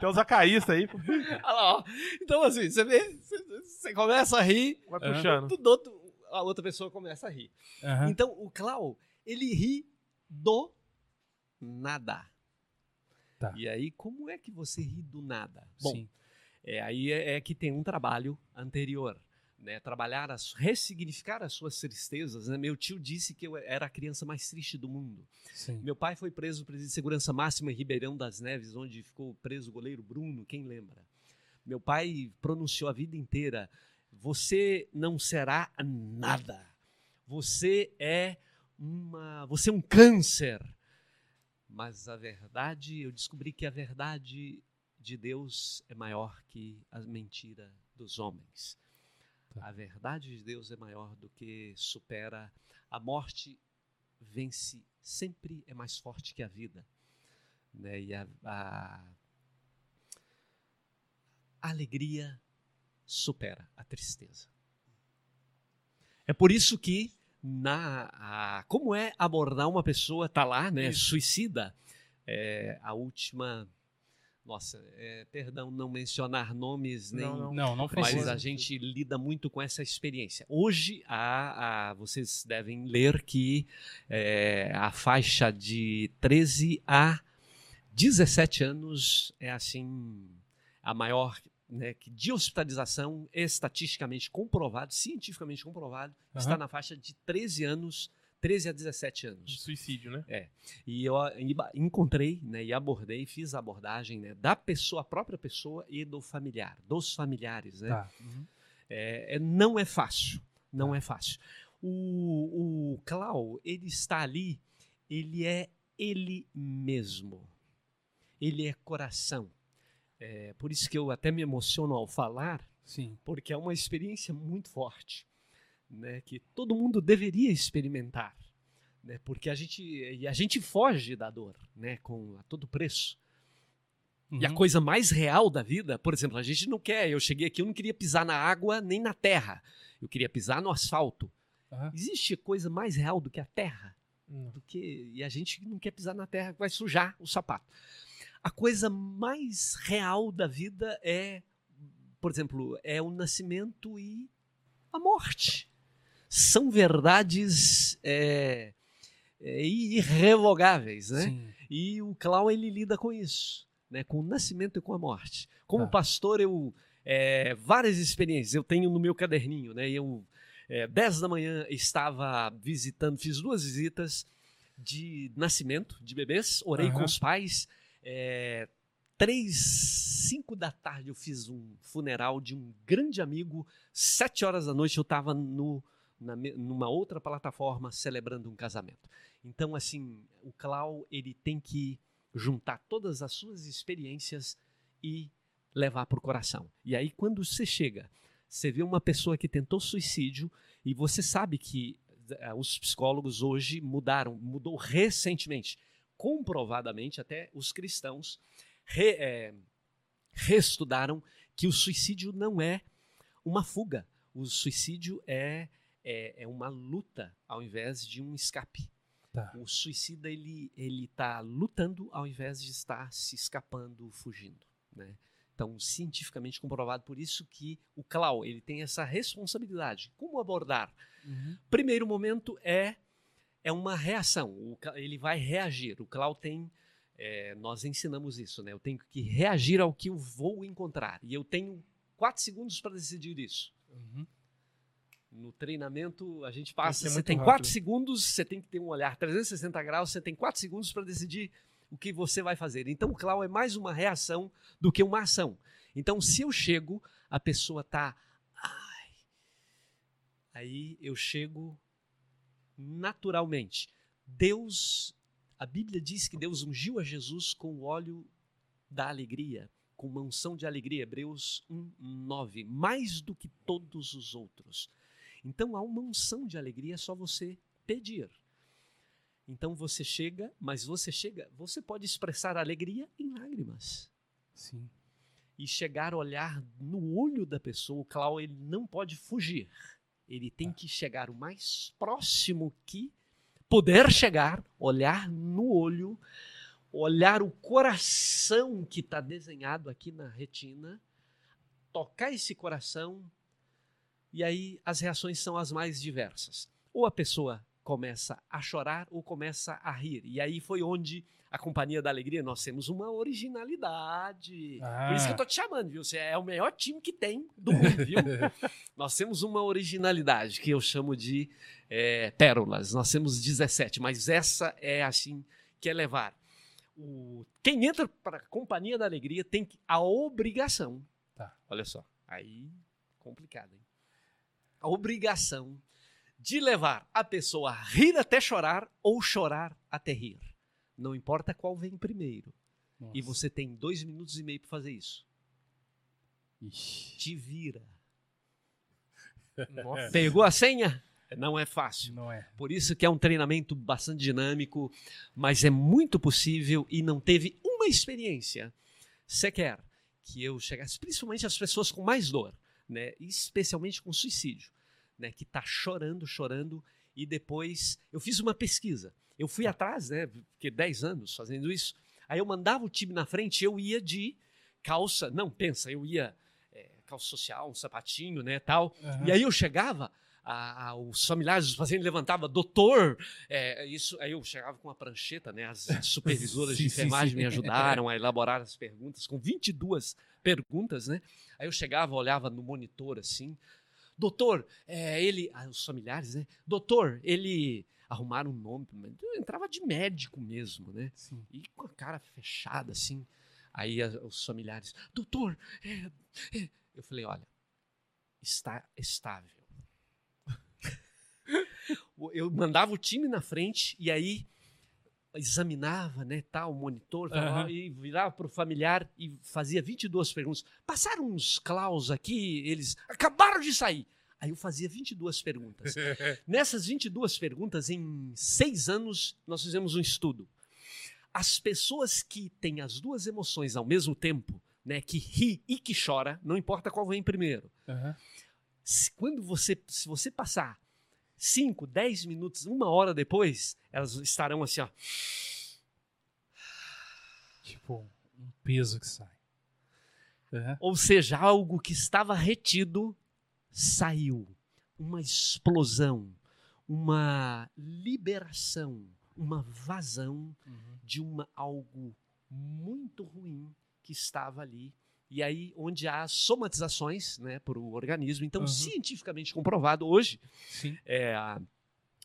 Tem os acaístas aí, Olha lá, ó. Então, assim, você vê, você- começa a rir, vai Aham. puxando. do outro- a outra pessoa começa a rir. Aham. Então, o Clau, ele ri do nada. Tá. E aí, como é que você ri do nada? Bom, Sim. É, aí é, é que tem um trabalho anterior, né? Trabalhar, as, ressignificar as suas tristezas. Né? Meu tio disse que eu era a criança mais triste do mundo. Sim. Meu pai foi preso no presídio de segurança máxima em Ribeirão das Neves, onde ficou preso o goleiro Bruno, quem lembra? Meu pai pronunciou a vida inteira: você não será nada. Você é uma, você é um câncer. Mas a verdade, eu descobri que a verdade de Deus é maior que a mentira dos homens. Tá. A verdade de Deus é maior do que supera a morte vence sempre é mais forte que a vida, né? E a, a, a alegria supera a tristeza. É por isso que na a, como é abordar uma pessoa tá lá, né, Isso. suicida, é, a última nossa, é, perdão não mencionar nomes nem Não, não. Não, não mas precisa. a gente lida muito com essa experiência. Hoje, a, a- vocês devem ler que é, a faixa de 13 a 17 anos é assim a maior né, que de hospitalização estatisticamente comprovado, cientificamente comprovado, está Aham. na faixa de 13 anos, 13 a 17 De anos. suicídio, né? E eu encontrei né, e abordei, fiz a abordagem né, da pessoa, a própria pessoa e do familiar, dos familiares. Né? Tá. Uhum. É, é- não é fácil, não Tá. é fácil. O, o Clau, ele está ali, ele é ele mesmo. Ele é coração. É, por isso que eu até me emociono ao falar, Sim. porque é uma experiência muito forte, né, que todo mundo deveria experimentar, né, porque a gente e a gente foge da dor, né, com a todo preço. E a Uhum. coisa mais real da vida, por exemplo, a gente não quer. Eu cheguei aqui, eu não queria pisar na água nem na terra. Eu queria pisar no asfalto. Aham. Existe coisa mais real do que a terra? Não. Do que e a gente não quer pisar na terra, vai sujar o sapato. A coisa mais real da vida é, por exemplo, é o nascimento e a morte. São verdades é, é, irrevogáveis, né? Sim. E o Clau ele lida com isso, né? Com o nascimento e com a morte. Como Tá. pastor, eu é, várias experiências eu tenho no meu caderninho, né? Eu é, 10 da manhã estava visitando, fiz duas visitas de nascimento de bebês, orei Aham. com os pais. É, três, cinco da tarde eu fiz um funeral de um grande amigo. Sete horas da noite eu estava no, na numa outra plataforma celebrando um casamento. Então, assim, o Clau ele tem que juntar todas as suas experiências e levar para o coração. E aí, quando você chega, você vê uma pessoa que tentou suicídio e você sabe que eh, os psicólogos hoje mudaram, mudou recentemente, comprovadamente, até os cristãos re, eh, reestudaram que o suicídio não é uma fuga. O suicídio é, é, é uma luta ao invés de um escape. Tá. O suicida ele ele está lutando ao invés de estar se escapando, fugindo, né? Então, cientificamente comprovado por isso que o Clau ele tem essa responsabilidade. Como abordar? Uhum. Primeiro momento é é uma reação. O ele vai reagir. O Clau tem é, nós ensinamos isso, né? Eu tenho que reagir ao que eu vou encontrar e eu tenho quatro segundos para decidir isso. Uhum. No treinamento, a gente passa. Você tem rápido. quatro segundos, você tem que ter um olhar 360 graus, você tem quatro segundos para decidir o que você vai fazer. Então, o Clau é mais uma reação do que uma ação. Então, se eu chego, a pessoa tá. Ai. Aí eu chego naturalmente. Deus, a Bíblia diz que Deus ungiu a Jesus com o óleo da alegria, com uma unção de alegria, Hebreus 1, 9, mais do que todos os outros. Então há uma unção de alegria, é só você pedir. Então você chega, mas você chega, você pode expressar alegria em lágrimas Sim. e chegar a olhar no olho da pessoa. O Clau ele não pode fugir. Ele tem que chegar o mais próximo que puder chegar, olhar no olho, olhar o coração que está desenhado aqui na retina, tocar esse coração e aí as reações são as mais diversas. Ou a pessoa começa a chorar ou começa a rir. E aí foi onde a Companhia da Alegria, nós temos uma originalidade. Por isso que eu tô te chamando, viu? Você é o melhor time que tem do mundo, viu? nós temos uma originalidade que eu chamo de é, pérolas. Nós temos 17, mas essa é assim que é levar. O, quem entra para a Companhia da Alegria tem a obrigação. Tá. Olha só, aí complicado, hein? A obrigação de levar a pessoa a rir até chorar ou chorar até rir. Não importa qual vem primeiro. Nossa. E você tem dois minutos e meio para fazer isso. Ixi, Te vira. Nossa. Pegou a senha? Não é fácil. não é. Por isso que é um treinamento bastante dinâmico, mas é muito possível e não teve uma experiência sequer que eu chegasse, principalmente as pessoas com mais dor, né? especialmente com suicídio, né? que está chorando, chorando, e depois eu fiz uma pesquisa. Eu fui atrás, né? Porque 10 anos fazendo isso. Aí eu mandava o time na frente, eu ia de calça, não, pensa, eu ia é, calça social, um sapatinho, né, tal. Aham. E aí eu chegava, a, a- os familiares dos pacientes levantavam, doutor, é, isso, aí eu chegava com uma prancheta, né, as supervisoras de Sim, sim, enfermagem sim. me ajudaram a elaborar as perguntas, com 22 perguntas, né, aí eu chegava, olhava no monitor assim, doutor, é, ele, ah, os familiares, né, doutor, ele arrumaram um nome, entrava de médico mesmo, né, Sim. e com a cara fechada assim. Aí os familiares, doutor, é, é." eu falei, olha, está estável. Eu mandava o time na frente e aí examinava, né, tal, o monitor, tal, Aham. e virava para o familiar e fazia 22 perguntas. Passaram uns claus aqui, eles acabaram de sair. Aí eu fazia 22 perguntas. Nessas 22 perguntas, em seis anos, nós fizemos um estudo. As pessoas que têm as duas emoções ao mesmo tempo, né, que ri e que chora, não importa qual vem primeiro. Aham. Se, quando você, se você passar 5, 10 minutos, uma hora depois, elas estarão assim, ó. Tipo, um peso que sai. Aham. Ou seja, algo que estava retido saiu. Uma explosão, uma liberação, uma vazão Uhum. de uma algo muito ruim que estava ali. E aí, onde há somatizações né, para o organismo. Então, Uhum. cientificamente comprovado, hoje, Sim. é, a,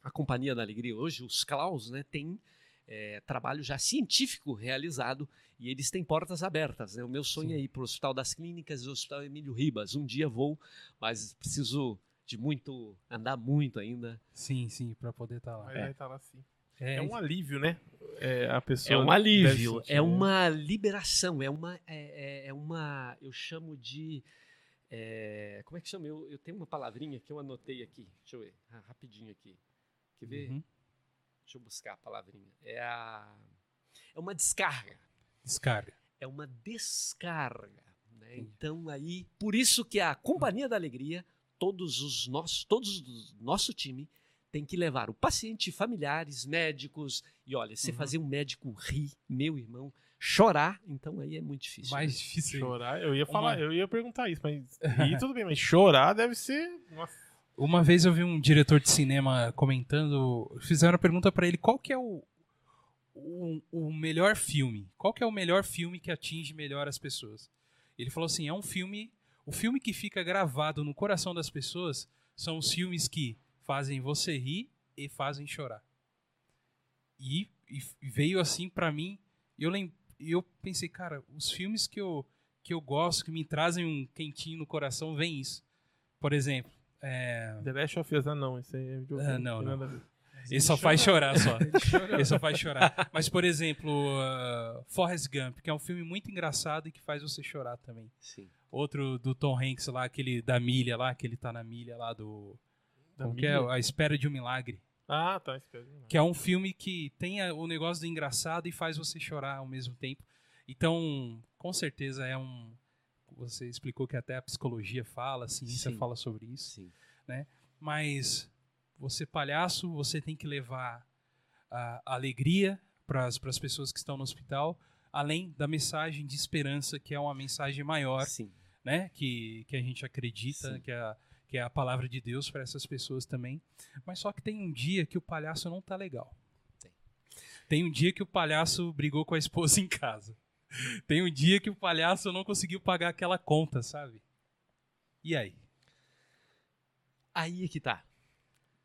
a Companhia da Alegria, hoje, os Klaus, né, tem é, trabalho já científico realizado e eles têm portas abertas. Né? O meu sonho Sim. é ir para o Hospital das Clínicas e o Hospital Emílio Ribas. Um dia vou, mas preciso de muito, andar muito ainda. Sim, sim, pra poder estar lá. Mas vai estar lá sim. É, É um alívio, né? É, a pessoa É um alívio, é né? uma liberação, é uma, é, é- é uma, eu chamo de, é, como é que chama? Eu, eu tenho uma palavrinha que eu anotei aqui, deixa eu ver, rapidinho aqui, quer ver? Uhum. Deixa eu buscar a palavrinha. É a, é uma descarga, Descarga. é uma descarga, né? Então aí, por isso que a Companhia da Alegria, todos os nossos, todos do nosso time tem que levar o paciente, familiares, médicos. E olha, você Uhum. fazer um médico rir, meu irmão, chorar, então aí é muito difícil. Mais né? difícil. Chorar, eu ia falar, Uma- eu ia perguntar isso, mas rir tudo bem, mas chorar deve ser. Nossa. Uma vez eu vi um diretor de cinema comentando, fizeram a pergunta pra ele qual que é o, o, o melhor filme, qual que é o melhor filme que atinge melhor as pessoas. Ele falou assim, é um filme, o filme que fica gravado no coração das pessoas são os filmes que fazem você rir e fazem chorar. E, e veio assim pra mim, e eu lem, eu pensei, cara, os filmes que eu que eu gosto, que me trazem um quentinho no coração, vem isso. Por exemplo, é, The Last of Us, ah, não, isso aí é videogame. Ah, não, não. Ele só faz chorar só. Ele só faz chorar. Mas, por exemplo, uh, Forrest Gump, que é um filme muito engraçado e que faz você chorar também. Sim. Outro do Tom Hanks lá, aquele da milha lá, que ele tá na milha lá do. Da que é? A Espera de um Milagre. Ah, tá, espera. Que é um filme que tem a- o negócio do engraçado e faz você chorar ao mesmo tempo. Então, com certeza é um. Você explicou que até a psicologia fala, a ciência Sim. fala sobre isso Sim. mas você palhaço, você tem que levar a alegria para as pessoas que estão no hospital, além da mensagem de esperança, que é uma mensagem maior, Sim. né? Que, que a gente acredita, Sim. que é, a- que é a palavra de Deus para essas pessoas também. Mas só que tem um dia que o palhaço não tá legal. Tem. Tem um dia que o palhaço brigou com a esposa em casa. Tem um dia que o palhaço não conseguiu pagar aquela conta, sabe? E aí? Aí é que tá.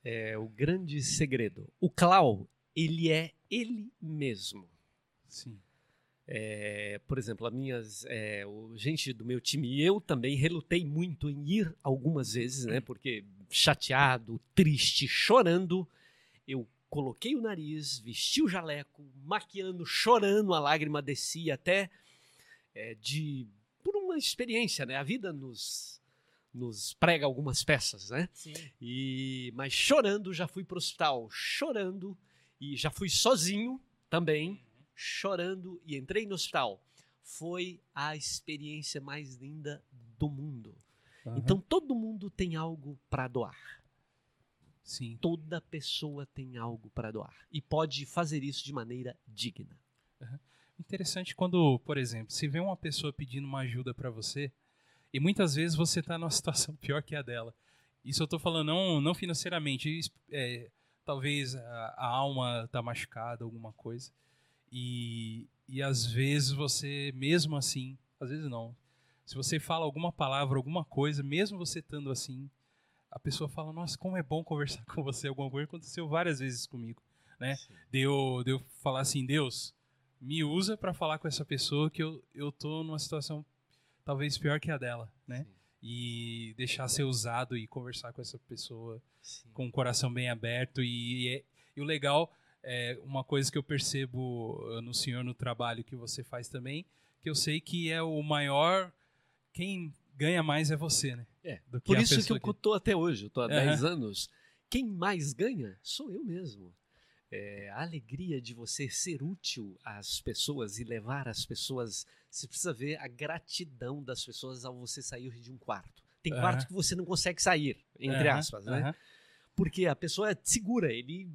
É o grande segredo. O Clau, ele é ele mesmo. Sim. É, por exemplo, a minhas, é, o, gente do meu time e eu também relutei muito em ir algumas vezes, né? Porque chateado, triste, chorando, eu coloquei o nariz, vesti o jaleco, maquiando, chorando, a lágrima descia até é, de por uma experiência, né? A vida nos nos prega algumas peças, né? Sim. E mas chorando já fui pro hospital, chorando e já fui sozinho também, chorando e entrei no hospital. Foi a experiência mais linda do mundo. Então todo mundo tem algo para doar. sim. Toda pessoa tem algo para doar e pode fazer isso de maneira digna. Interessante quando, por exemplo, se vê uma pessoa pedindo uma ajuda pra você e muitas vezes você tá numa situação pior que a dela. Isso eu tô falando não, não financeiramente, é, talvez a, a alma tá machucada, alguma coisa. E, e às vezes você, mesmo assim, às vezes não, se você fala alguma palavra, alguma coisa, mesmo você estando assim, a pessoa fala, nossa, como é bom conversar com você, alguma coisa aconteceu várias vezes comigo. né? de eu, de eu falar assim, Deus, me usa pra falar com essa pessoa que eu, eu tô numa situação talvez pior que a dela, né? Sim. E deixar ser usado e conversar com essa pessoa Sim. com o coração bem aberto. E, é- e o legal, é uma coisa que eu percebo uh, no senhor no trabalho que você faz também, que eu sei que é o maior, quem ganha mais é você, né? É, Do Por isso que eu tô até hoje, eu tô há Aham. 10 anos. Quem mais ganha sou eu mesmo. É, a alegria de você ser útil às pessoas e levar as pessoas. Você precisa ver a gratidão das pessoas ao você sair de um quarto. Tem Aham. quarto que você não consegue sair, entre Aham, aspas, né? Porque a pessoa é segura, ele.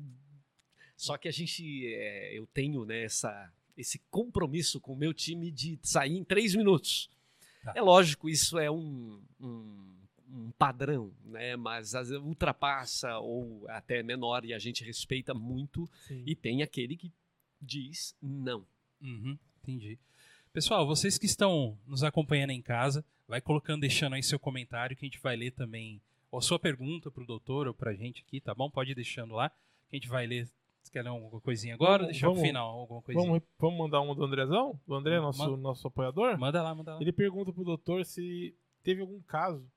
Só que a gente. é, eu tenho né, essa, esse compromisso com o meu time de sair em três minutos. Tá. É lógico, isso é um, um, um padrão, né? Mas às vezes ultrapassa ou até é menor e a gente respeita muito. Sim. E tem aquele que diz não. Uhum, entendi. Pessoal, vocês que estão nos acompanhando em casa, vai colocando, deixando aí seu comentário, que a gente vai ler também, ou a sua pergunta pro doutor ou pra gente aqui, tá bom? Pode ir deixando lá, que a gente vai ler. Você quer ler alguma coisinha agora? Vamos- Deixa vamos- final alguma coisinha. Vamos, vamos mandar uma do Andrezão? Do André, nosso, Manda. nosso apoiador? Manda lá, manda lá. Ele pergunta pro doutor se teve algum caso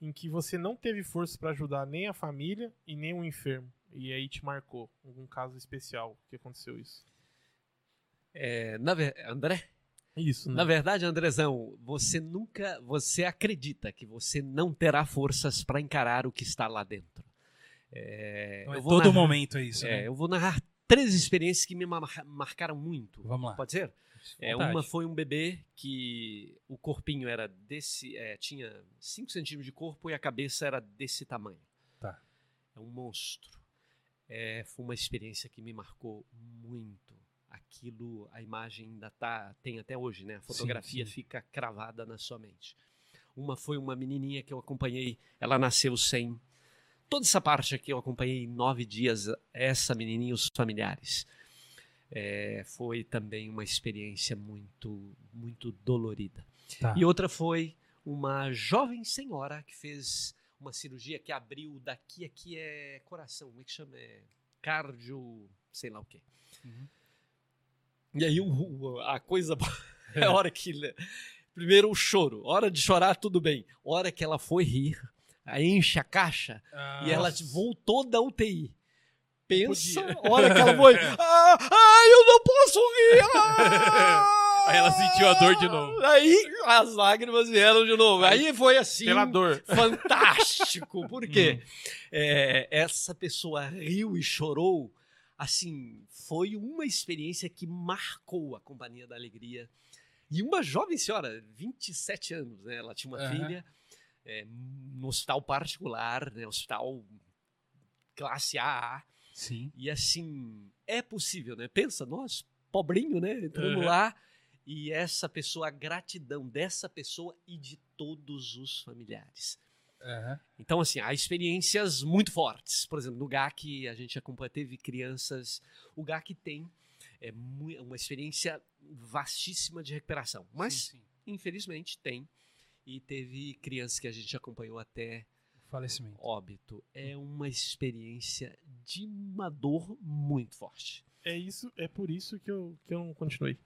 em que você não teve força pra ajudar nem a família e nem o enfermo. E aí te marcou. Algum caso especial que aconteceu isso. É, na ver- André? Isso, né? Na verdade, Andrezão, você nunca, você acredita que você não terá forças para encarar o que está lá dentro. É, Então é todo narrar- momento é isso, é, né? eu vou narrar três experiências que me mar- marcaram muito. Vamos lá. Pode ser? É, uma foi um bebê que o corpinho era desse, é, tinha 5 centímetros de corpo e a cabeça era desse tamanho. Tá. É um monstro. É, foi uma experiência que me marcou muito. Aquilo, a imagem ainda tá, tem até hoje, né? A fotografia sim. fica cravada na sua mente. Uma foi uma menininha que eu acompanhei, ela nasceu sem. Toda essa parte aqui eu acompanhei nove dias, essa menininha e os familiares. É, foi também uma experiência muito, muito dolorida. Tá. E outra foi uma jovem senhora que fez uma cirurgia que abriu daqui, aqui é coração, como é que chama? É cardio, sei lá o quê. Uhum. E aí o- a coisa é a hora que primeiro o choro, hora de chorar tudo bem, hora que ela foi rir, aí enche a caixa Ah, e ela nossa. voltou da UTI. Pensa, hora que ela foi, ah, ai, eu não posso rir. ah!" Aí ela sentiu a dor de novo. Aí as lágrimas vieram de novo. Aí foi assim, Pela dor. fantástico. Por quê? Hum. É, essa pessoa riu e chorou. Assim, foi uma experiência que marcou a Companhia da Alegria. E uma jovem senhora, 27 anos, né? Ela tinha uma Aham. filha é, no hospital particular, né? Hospital classe AA. Sim. E assim, é possível, né? Pensa, nós, pobrinho, né? Entramos Uhum. lá e essa pessoa, a gratidão dessa pessoa e de todos os familiares. Aham. Então, assim, há experiências muito fortes. Por exemplo, no GAC, a gente acompanha, teve crianças. O GAC tem é, uma experiência vastíssima de recuperação. Mas, Sim, sim. infelizmente, tem. E teve crianças que a gente acompanhou até Falecimento. óbito. É uma experiência de uma dor muito forte. É isso, é por isso que eu, que eu não continuei.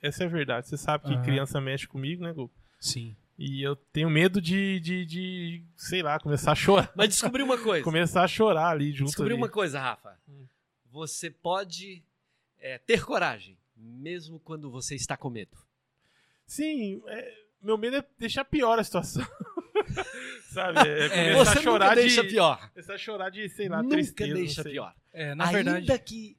Essa é a verdade. Você sabe que criança mexe comigo, né, Gu? Sim. E eu tenho medo de, de, de, sei lá, começar a chorar. Mas descobri uma coisa. Começar a chorar ali junto Descobri ali. uma coisa, Rafa. Hum. Você pode é, ter coragem, mesmo quando você está com medo. Sim, é, meu medo é deixar pior a situação. Sabe? É, começar Você a chorar nunca deixa de, pior. Começar a chorar de, sei lá, nunca tristeza. deixa não sei. pior. É, na Ainda verdade. que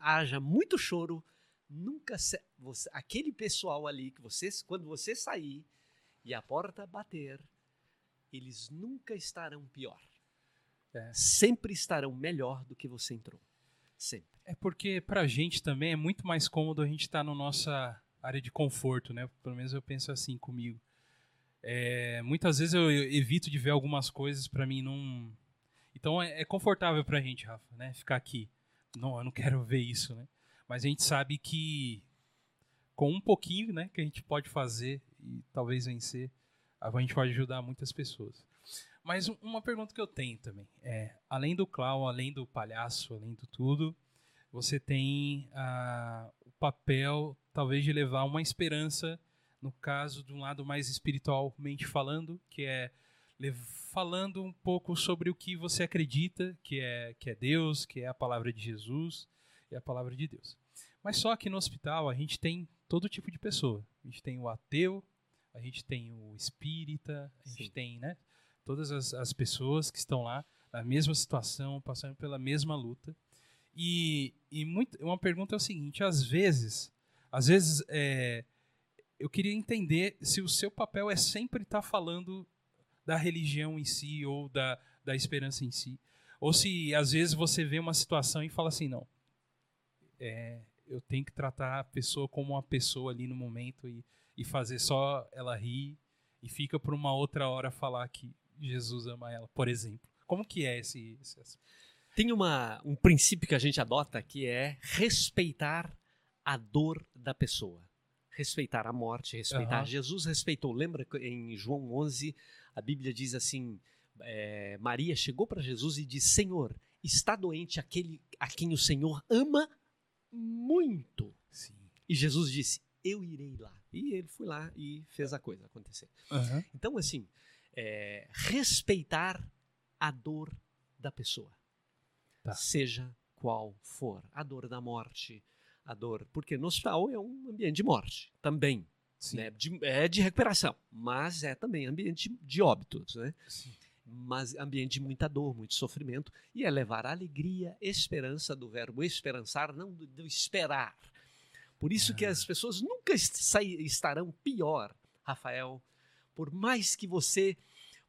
haja muito choro, nunca se- você- aquele pessoal ali que você quando você sair e a porta bater, eles nunca estarão pior. É. Sempre estarão melhor do que você entrou. Sempre. É porque pra gente também é muito mais cômodo a gente estar na nossa área de conforto, né? Pelo menos eu penso assim comigo. É, muitas vezes eu evito de ver algumas coisas pra mim não. Então é, é confortável pra gente, Rafa, né? Ficar aqui. Não, eu não quero ver isso, né? Mas a gente sabe que com um pouquinho, né, que a gente pode fazer e talvez vencer, a gente pode ajudar muitas pessoas. Mas um- uma pergunta que eu tenho também é, além do clown, além do palhaço, além do tudo, você tem ah, papel, talvez, de levar uma esperança, no caso de um lado mais espiritualmente falando, que é falando um pouco sobre o que você acredita, que é, que é Deus, que é a palavra de Jesus e a palavra de Deus. Mas só que no hospital a gente tem todo tipo de pessoa. A gente tem o ateu, a gente tem o espírita, a gente Sim. tem, né? Todas as, as pessoas que estão lá na mesma situação, passando pela mesma luta. E, e muito, uma pergunta é o seguinte: às vezes, às vezes é, eu queria entender se o seu papel é sempre estar falando da religião em si ou da, da esperança em si, ou se às vezes você vê uma situação e fala assim, não, é, eu tenho que tratar a pessoa como uma pessoa ali no momento e, e fazer só ela rir e fica por uma outra hora falar que Jesus ama ela, por exemplo. Como que é esse, esse Tem uma, um princípio que a gente adota que é respeitar a dor da pessoa. Respeitar a morte, respeitar. Aham. Jesus respeitou. Lembra que em João 11, a Bíblia diz assim: é, Maria chegou para Jesus e disse: Senhor, está doente aquele a quem o Senhor ama muito. Sim. E Jesus disse: Eu irei lá. E ele foi lá e fez a coisa acontecer. Então, assim, é, respeitar a dor da pessoa. Tá. Seja qual for. A dor da morte, a dor. Porque no hospital é um ambiente de morte também. Né? De- é de recuperação, mas é também ambiente de óbitos, né? Sim. Mas ambiente de muita dor, muito sofrimento. E é levar a alegria, esperança do verbo esperançar, não do, do esperar. Por isso que Ah. as pessoas nunca estarão pior, Rafael, por mais que você.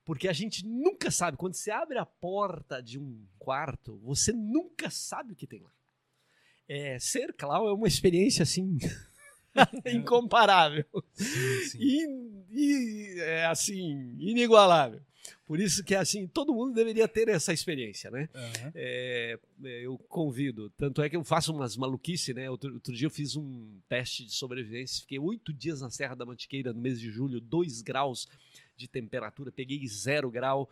Porque a gente nunca sabe. Quando você abre a porta de um quarto, você nunca sabe o que tem lá. É, ser Clau é uma experiência assim. incomparável. Sim, sim. E, e, é assim, inigualável. Por isso que assim, todo mundo deveria ter essa experiência, né? É, é, eu convido. Tanto é que eu faço umas maluquices, né? Outro, outro dia eu fiz um teste de sobrevivência. Fiquei oito dias na Serra da Mantiqueira no mês de julho, dois graus de temperatura. Peguei zero grau,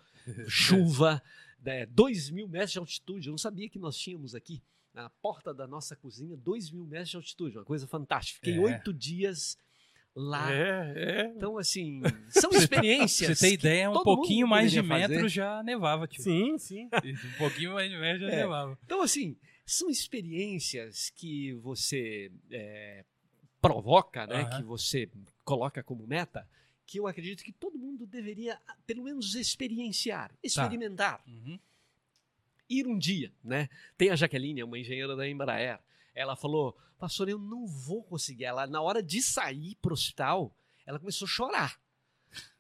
chuva, né, dois mil metros de altitude. Eu não sabia que nós tínhamos aqui, na porta da nossa cozinha, dois mil metros de altitude. Uma coisa fantástica. Fiquei É. oito dias lá. É, é. Então, assim, são experiências. Pra você ter que ideia, um pouquinho mais de metro fazer. já nevava, tio. Sim, sim. Um pouquinho mais de metro já É. nevava. Então, assim, são experiências que você é, provoca, né? Aham. Que você coloca como meta, que eu acredito que todo mundo deveria, pelo menos, experienciar, experimentar. Uhum. Ir um dia, né? Tem a Jaqueline, é uma engenheira da Embraer. Ela falou, pastor, eu não vou conseguir. Ela, na hora de sair pro hospital, ela começou a chorar.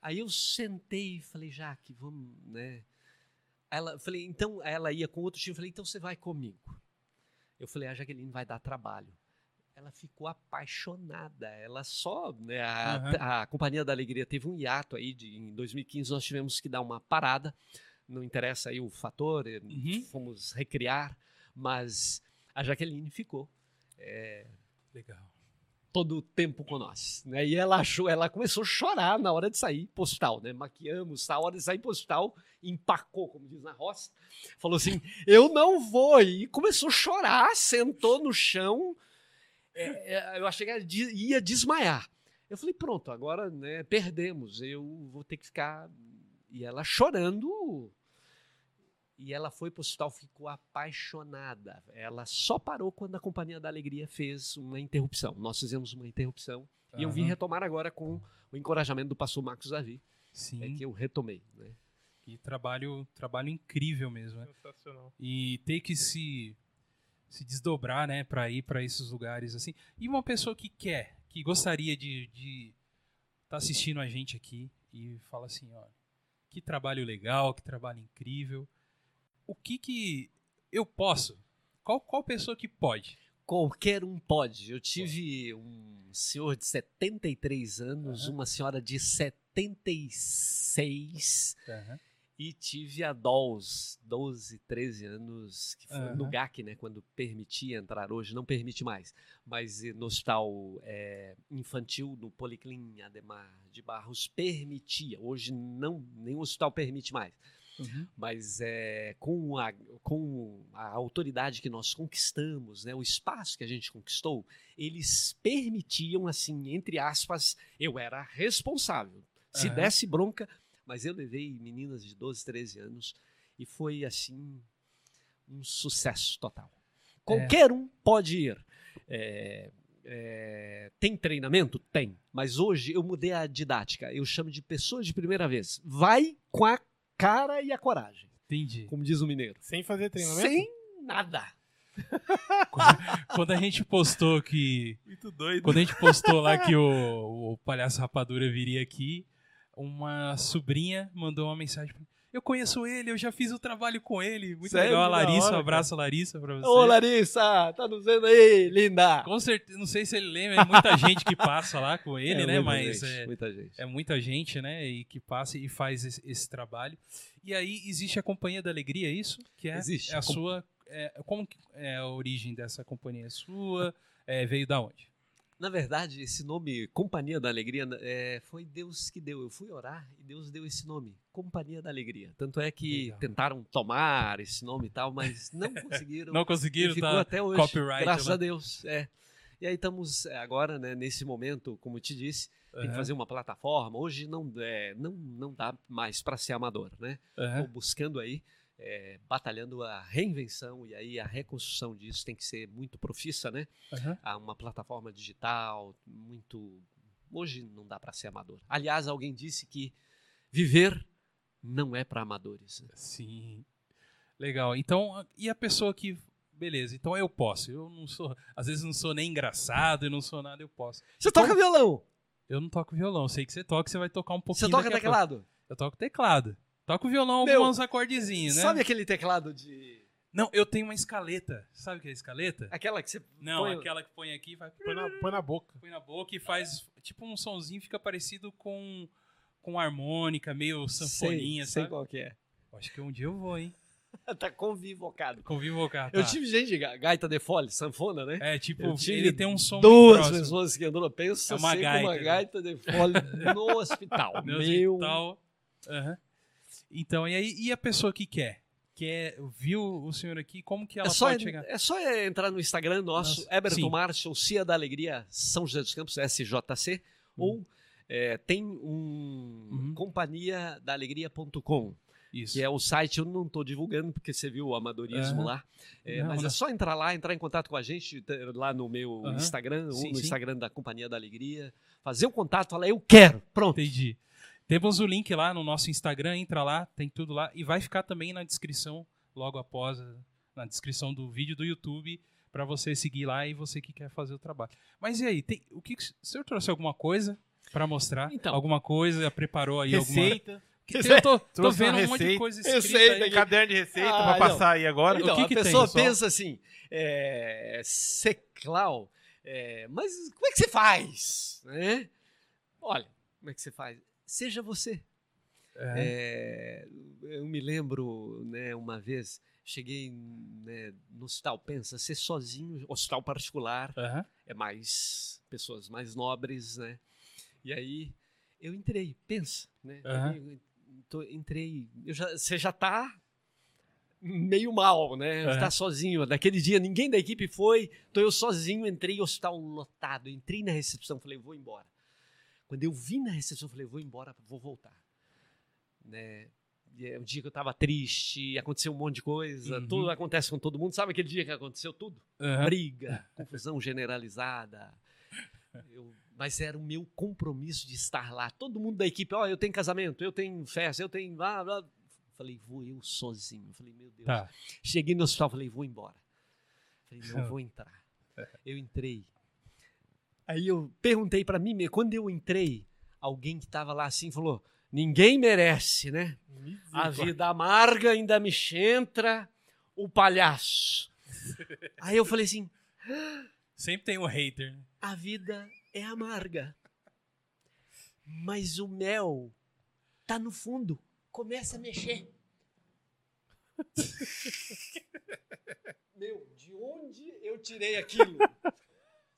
Aí eu sentei e falei, Jaque, vamos, né? Ela, falei, então, ela ia com outro time, falei, então você vai comigo. Eu falei, a Jaqueline vai dar trabalho. Ela ficou apaixonada. Ela só, né, a, Aham. a Companhia da Alegria teve um hiato aí, de, em 2015 nós tivemos que dar uma parada. Não interessa aí o fator, eh, Uhum. fomos recriar, mas a Jaqueline ficou Legal. todo o tempo com nós, né? E ela achou, ela começou a chorar na hora de sair pro hospital, né? Maquiamos, a hora de sair pro hospital, empacou, como diz na roça, falou assim: "Eu não vou". E começou a chorar, sentou no chão. É, é, eu achei que ia desmaiar. Eu falei, pronto, agora né, perdemos, eu vou ter que ficar. E ela chorando. E ela foi para o hospital, ficou apaixonada. Ela só parou quando a Companhia da Alegria fez uma interrupção. Nós fizemos uma interrupção. E eu vim retomar agora com o encorajamento do pastor Marcos Davi. Sim. É que eu retomei. Né? E trabalho, trabalho incrível mesmo, né? Sensacional. E ter que se se desdobrar, né, para ir para esses lugares assim. E uma pessoa que quer, que gostaria de de tá assistindo a gente aqui e fala assim, ó, que trabalho legal, que trabalho incrível. O que que eu posso? Qual qual pessoa que pode? Qualquer um pode. Eu tive um senhor de 73 anos, Aham. uma senhora de 76 e tive a Dolls, 12, 13 anos, que foi no Aham. GAC, né, quando permitia entrar, hoje não permite mais, mas no hospital eh, infantil, no Policlin Ademar de Barros, permitia, hoje não, nenhum hospital permite mais Uhum. mas é, com, a, com a autoridade que nós conquistamos, né, o espaço que a gente conquistou, eles permitiam, assim, entre aspas, eu era responsável. Se Aham. desse bronca, mas eu levei meninas de 12, 13 anos e foi, assim, um sucesso total. Qualquer um pode ir. É, é, tem treinamento? Tem. Mas hoje eu mudei a didática. Eu chamo de pessoa de primeira vez. Vai com a cara e a coragem, Entendi. como diz o mineiro. Sem fazer treinamento? Sem nada. Quando a gente postou que Muito doido. Quando a gente postou lá que o, o Palhaço Rapadura viria aqui, uma sobrinha mandou uma mensagem pra mim. Eu conheço ele, eu já fiz o trabalho com ele. Muito Sério? legal. A Larissa, hora, um abraço, Larissa, pra você. Ô, Larissa, tá nos vendo aí, linda? Com certeza, não sei se ele lembra, é muita gente que passa lá com ele, É, né? Mas gente, é, muita gente. é muita gente, né? E que passa e faz esse, esse trabalho. E aí existe a Companhia da Alegria, é isso? Que é, Existe. é a Com- sua. é, como que é a origem dessa companhia? É sua? É, veio da onde? Na verdade, esse nome, Companhia da Alegria, é, foi Deus que deu. Eu fui orar e Deus deu esse nome, Companhia da Alegria. Tanto é que Legal. tentaram tomar esse nome e tal, mas não conseguiram. Não conseguiram, ficou tá? até hoje. copyright graças lá. a Deus. É. E aí estamos é, agora, né, nesse momento, como eu te disse, tem que fazer uma plataforma. Hoje não, é, não, não dá mais para ser amador, né? Estou buscando aí, é, batalhando a reinvenção e aí a reconstrução disso tem que ser muito profissa, né? aham. Há uma plataforma digital muito. Hoje não dá para ser amador. Aliás, alguém disse que viver não é para amadores. né? Sim. Legal. Então, e a pessoa que. Beleza, então eu posso. Eu não sou. Às vezes não sou nem engraçado, eu não sou nada, eu posso. Você toca violão? Eu não toco violão. Sei que você toca, você vai tocar um pouquinho. Você toca teclado? Eu toco teclado. Toco violão, Meu, alguns acordezinhos, né? Sabe aquele teclado de. Não, eu tenho uma escaleta. Sabe o que é escaleta? Aquela que você. Não, põe- aquela que põe aqui, vai. Põe na, põe na boca. Põe na boca e faz tipo um sonzinho, fica parecido com, com harmônica, meio sanfoninha, sei, sei sabe? qual que é. Acho que um dia eu vou, hein? tá convivocado. Convivocar. Eu tá. tive gente de ga- gaita de fole, sanfona, né? É, tipo, Eu ele tem um som Duas pessoas que andou, pensa É uma gaita, uma né? gaita de fole no hospital. No Meu. hospital. Aham. Então, e aí, e a pessoa que quer? Quer, viu o senhor aqui, como que ela É só, pode chegar? é só entrar no Instagram nosso, Nossa, Eberton sim. Marshall, Cia da Alegria, São José dos Campos, SJC, ou é, tem um Uhum. companhia da alegria.com, Isso. que é o site, eu não estou divulgando porque você viu o amadorismo Aham. lá, É, Não, mas não. é só entrar lá, entrar em contato com a gente lá no meu Aham. Instagram, Sim, ou no sim. Instagram da Companhia da Alegria, fazer o contato, falar eu quero, pronto. Entendi. Temos o link lá no nosso Instagram, entra lá, tem tudo lá. E vai ficar também na descrição, logo após, a- na descrição do vídeo do YouTube, para você seguir lá e você que quer fazer o trabalho. Mas e aí, tem, o que, que- o senhor trouxe alguma coisa para mostrar? Então. alguma coisa, preparou aí alguma... Receita. Que tem- eu tô, tô vendo um monte de receita. coisa escrita Receita, aí. Caderno de receita Ah, pra não. passar aí agora. O Então, que a que tem, pessoa pessoal? pensa assim, é, seclau, é, mas como é que você faz? Né? Olha, como é que você faz? Seja você. É. É, eu me lembro, né, uma vez, cheguei né, no hospital, pensa, ser sozinho, hospital particular, Aham. é mais pessoas mais nobres, né? E aí eu entrei, pensa, né? Aham. Eu tô- entrei, eu já, você já tá meio mal, né? É. Tá sozinho. Naquele dia ninguém da equipe foi, então eu sozinho entrei no hospital lotado, entrei na recepção, falei, vou embora. Quando eu vim na recepção, falei, vou embora, vou voltar. Né? E é um dia que eu tava triste, aconteceu um monte de coisa, Uhum. tudo acontece com todo mundo. Sabe aquele dia que aconteceu tudo? Aham. briga, confusão generalizada. Eu- mas era o meu compromisso de estar lá. Todo mundo da equipe, ó, eu tenho casamento, eu tenho festa, eu tenho. blá, blá. Falei, vou eu sozinho. Falei, meu Deus. Tá. Cheguei no hospital, falei, vou embora. Falei, não vou entrar. Eu entrei. Aí eu perguntei pra mim, quando eu entrei, alguém que tava lá assim falou: ninguém merece, né? A vida amarga ainda me entra o palhaço. Aí eu falei assim: Sempre tem um hater. né? a vida é amarga. Mas o mel tá no fundo. Começa a mexer. Meu, de onde eu tirei aquilo?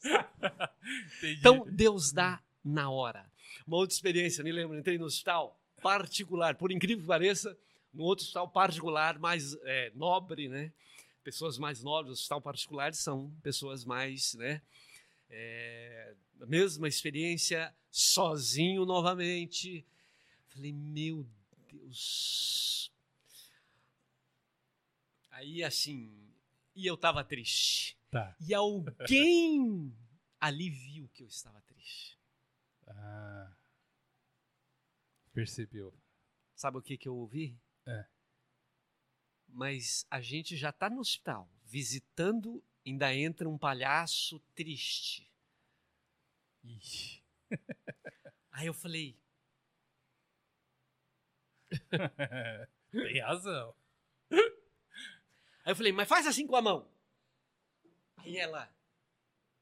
Então, Deus dá na hora. Uma outra experiência, me lembro, entrei no hospital particular, por incrível que pareça, no outro hospital particular, mais é, nobre, né? Pessoas mais nobres, hospital particular são pessoas mais, né? É, a mesma experiência, sozinho novamente. Falei, meu Deus. Aí, assim, e eu tava triste. Tá. E alguém ali viu que eu estava triste. Ah. Percebeu. Sabe o que, que eu ouvi? É. Mas a gente já está no hospital, visitando, ainda entra um palhaço triste. Ixi. Aí eu falei, Tem razão. aí eu falei, mas faz assim com a mão. Aí ela,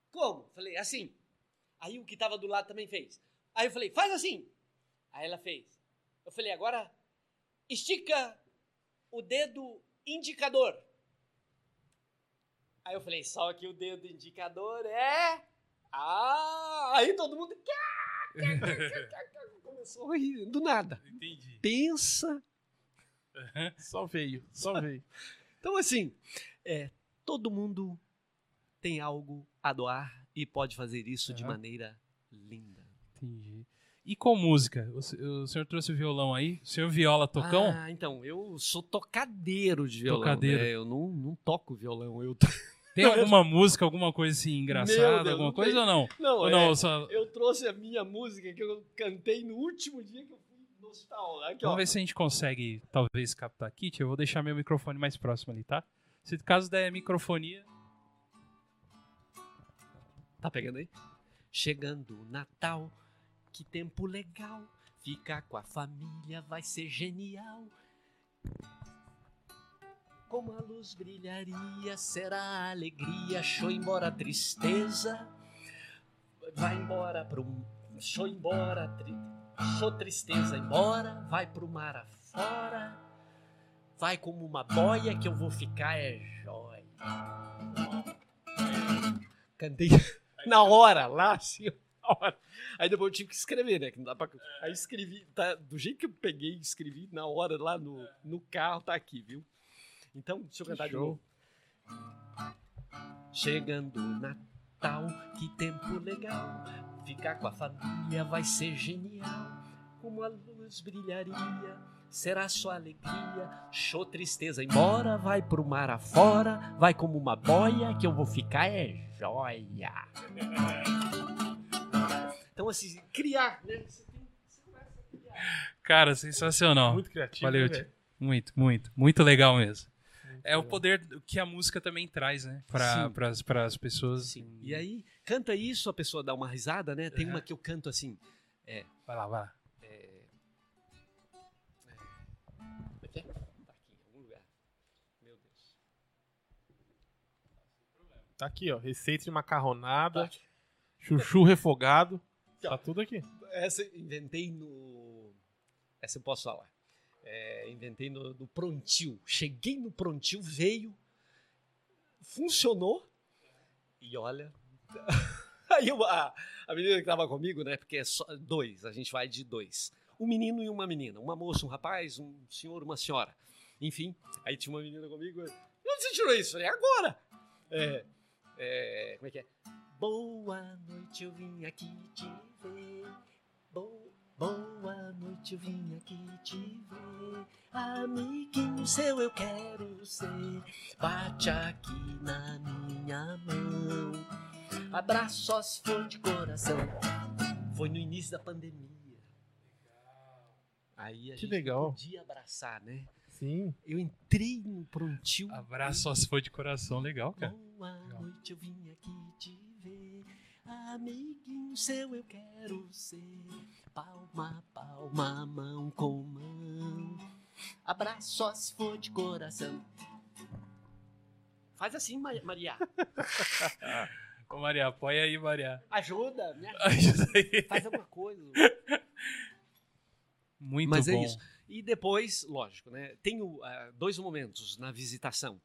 como? Falei, assim. Aí o que estava do lado também fez. Aí eu falei, faz assim. Aí ela fez. Eu falei, agora estica o dedo indicador. Aí eu falei, só que o dedo indicador é. Ah! Aí todo mundo. Começou a rir, do nada. Entendi. Pensa. Só veio, só veio. Então, assim, é, todo mundo tem algo a doar e pode fazer isso de Aham. maneira linda. Entendi. E com música? O, se- o senhor trouxe o violão aí? O senhor viola tocão? Ah, então, eu sou tocadeiro de violão. Tocadeiro. né? Eu não, não toco violão. Eu Tem alguma música, alguma coisa assim engraçada, Deus, alguma coisa tem. ou não? Não, ou é, não, só... eu trouxe a minha música que eu cantei no último dia que eu fui no hospital. Aqui, ó. Vamos ver se a gente consegue, talvez, captar aqui. Eu vou deixar meu microfone mais próximo ali, tá? Se caso der microfonia... Tá pegando aí? Chegando o Natal, que tempo legal. Ficar com a família vai ser genial. Como a luz brilharia, será a alegria. Show embora a tristeza. Vai embora pro. Show embora. Tri... Show tristeza embora. Vai pro mar afora. Vai como uma boia que eu vou ficar é jóia. Cantei na hora, lá assim, na hora. Aí depois eu tive que escrever, né? Que não dá pra... Aí escrevi, tá, do jeito que eu peguei, escrevi na hora lá no, no carro, tá aqui, viu? Então, deixa eu cantar de novo. Chegando o Natal, que tempo legal. Ficar com a família vai ser genial. Como a luz brilharia, será só alegria. Show tristeza embora, vai pro mar afora. Vai como uma boia que eu vou ficar é joia. Então, assim, criar, né? Você tem, você começa a criar. Cara, sensacional. Muito criativo. Valeu, né? Muito, muito. Muito legal mesmo. Muito É o legal. poder que a música também traz, né? Pras, pras pessoas. Sim. E aí, canta isso, a pessoa dá uma risada, né? Tem uma que eu canto assim. Vai lá, vai lá. Tá aqui, ó. Receita de macarronada, Tá. chuchu refogado. Ó. Tá tudo aqui. Essa inventei no. Essa eu posso falar. É, inventei no, no Prontil. Cheguei no Prontil, veio, funcionou. E olha. Aí eu- a, a menina que tava comigo, né? Porque é só dois, a gente vai de dois. Um menino e uma menina. Uma moça, um rapaz, um senhor, uma senhora. Enfim, aí tinha uma menina comigo. Onde você tirou isso? Eu falei, agora! É, é, como é que é? Boa noite, eu vim aqui te ver. Bo- boa noite, eu vim aqui te ver. Amiguinho seu eu quero ser. Bate aqui na minha mão. Abraço só se for de coração. Foi no início da pandemia. Aí a Que gente legal. podia abraçar, né? Sim. Eu entrei no prontil. Abraço só se for de coração, legal, cara. Boa noite, eu vim aqui te ver. Amiguinho seu eu quero ser. Palma, palma, mão com mão. Abraço só se for de coração. Faz assim, Ma- Maria. Ô, Maria, apoia aí, Maria. Ajuda, me ajuda. Ajuda aí. Faz alguma coisa. Muito Mas bom. é isso. E depois, lógico, né? Tem o, ah, dois momentos na visitação.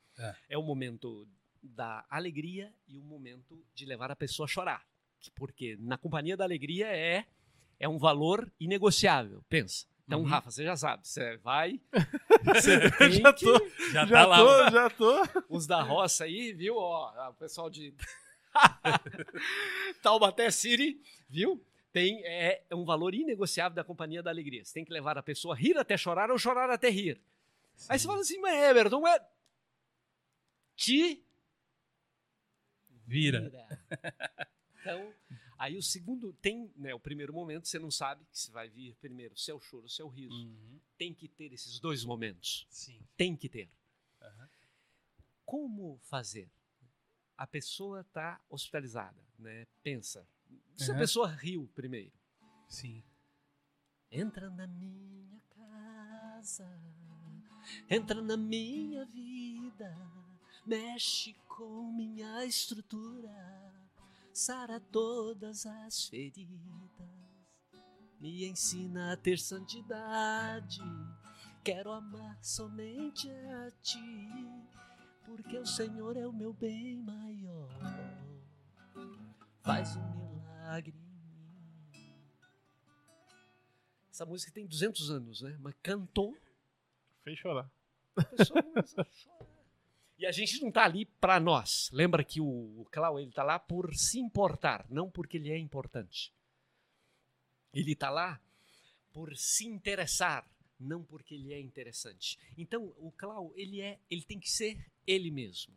É. o momento da alegria e o momento de levar a pessoa a chorar. Que- Porque na companhia da alegria é, é um valor inegociável. Pensa. Então, Uhum. Rafa, você já sabe. Você vai. Você Já que- tô, Já, já tá lá. tô, já tô. Os da roça aí, viu? Ó, o pessoal de. Taubaté City, viu? Tem é, é um valor inegociável da companhia da alegria. Você tem que levar a pessoa a rir até chorar ou chorar até rir. Aí você fala assim, mas Everton, é. Te Vira. Então, aí o segundo tem, né, o primeiro momento, você não sabe que se vai vir primeiro seu choro, seu riso. Uhum. Tem que ter esses dois momentos. Sim. Tem que ter. Aham. Como fazer? A pessoa está hospitalizada, né? Pensa. Se a Aham. pessoa riu primeiro. Sim. Entra na minha casa, entra na minha vida, mexe com minha estrutura, sara todas as feridas, me ensina a ter santidade. Quero amar somente a ti, porque o Senhor é o meu bem maior. Faz um milagre em mim. Essa música tem 200 anos, né? Mas cantou, Fez chorar. a pessoa começa a chorar. E a gente não tá ali para nós. Lembra que o, o Clau, ele tá lá por se importar, não porque ele é importante. Ele tá lá por se interessar, não porque ele é interessante. Então, o Clau, ele é, ele tem que ser ele mesmo.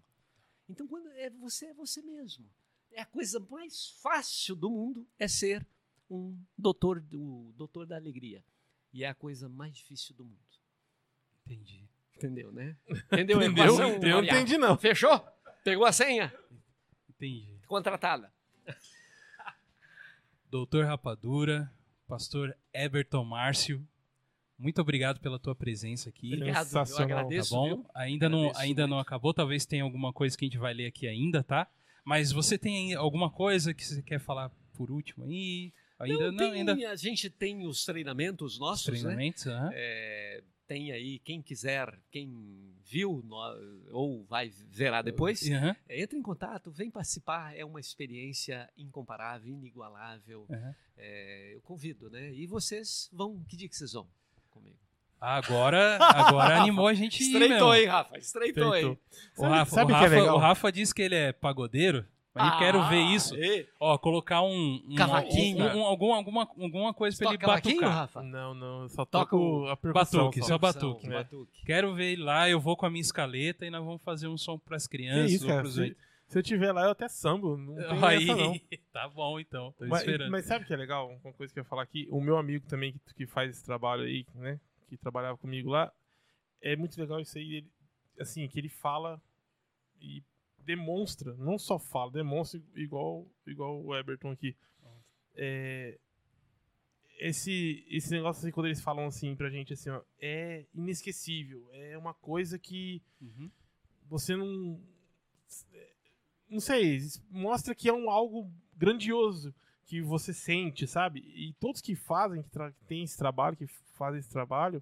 Então, quando é você é você mesmo. É a coisa mais fácil do mundo é ser um doutor, do doutor da alegria. E é a coisa mais difícil do mundo. Entendi. Entendeu, né? Entendeu a Entendeu? equação, Eu não Maria? entendi, não. Fechou? Pegou a senha? Entendi. Contratada. Doutor Rapadura, pastor Everton Márcio, muito obrigado pela tua presença aqui. Obrigado, eu Sensacional, tá Tá agradeço. bom? viu? Ainda não, Agradeço ainda não muito. acabou, talvez tenha alguma coisa que a gente vai ler aqui ainda, tá? Mas você tem alguma coisa que você quer falar por último aí? Ainda não, tem- ainda A gente tem os treinamentos os nossos, né? treinamentos, aham. É, tem aí, quem quiser, quem viu no- ou vai verá depois, Aham, é, entre em contato, vem participar. É uma experiência incomparável, inigualável. aham. É, eu convido, né? E vocês vão, que dia que vocês vão comigo? Agora, agora animou a gente ir, Estreitou, meu. hein, Rafa? Estreitou, hein? Estreitou. O Rafa, sabe o, o que é Rafa, legal? o Rafa disse que ele é pagodeiro, mas eu quero ver isso. e- Ó, colocar um... um Cavaquinho. um- um- algum, alguma, alguma coisa pra ele batucar. Rafa? Não, não, eu só Toca toco a percussão. batuque, só. só batuque. Percussão, batuque. Quero ver ele lá, eu vou com a minha escaleta e nós vamos fazer um som pras Que crianças isso, cara. Se, se eu tiver lá, eu até sambo. Não tem Aí, essa, não. tá bom então, tô Mas, esperando. mas sabe o que é legal? Uma coisa que eu ia falar aqui. O meu amigo também que, que faz esse trabalho aí, né? Que trabalhava comigo lá. É muito legal isso aí. Ele, assim, que ele fala e demonstra. Não só fala, demonstra igual, igual o Everton aqui. É, esse, esse negócio assim, quando eles falam assim pra gente, assim, ó, é inesquecível. É uma coisa que Uhum. você não. Não sei, mostra que é um algo grandioso que você sente, sabe? E todos que fazem, que, que têm esse trabalho, que fazem esse trabalho,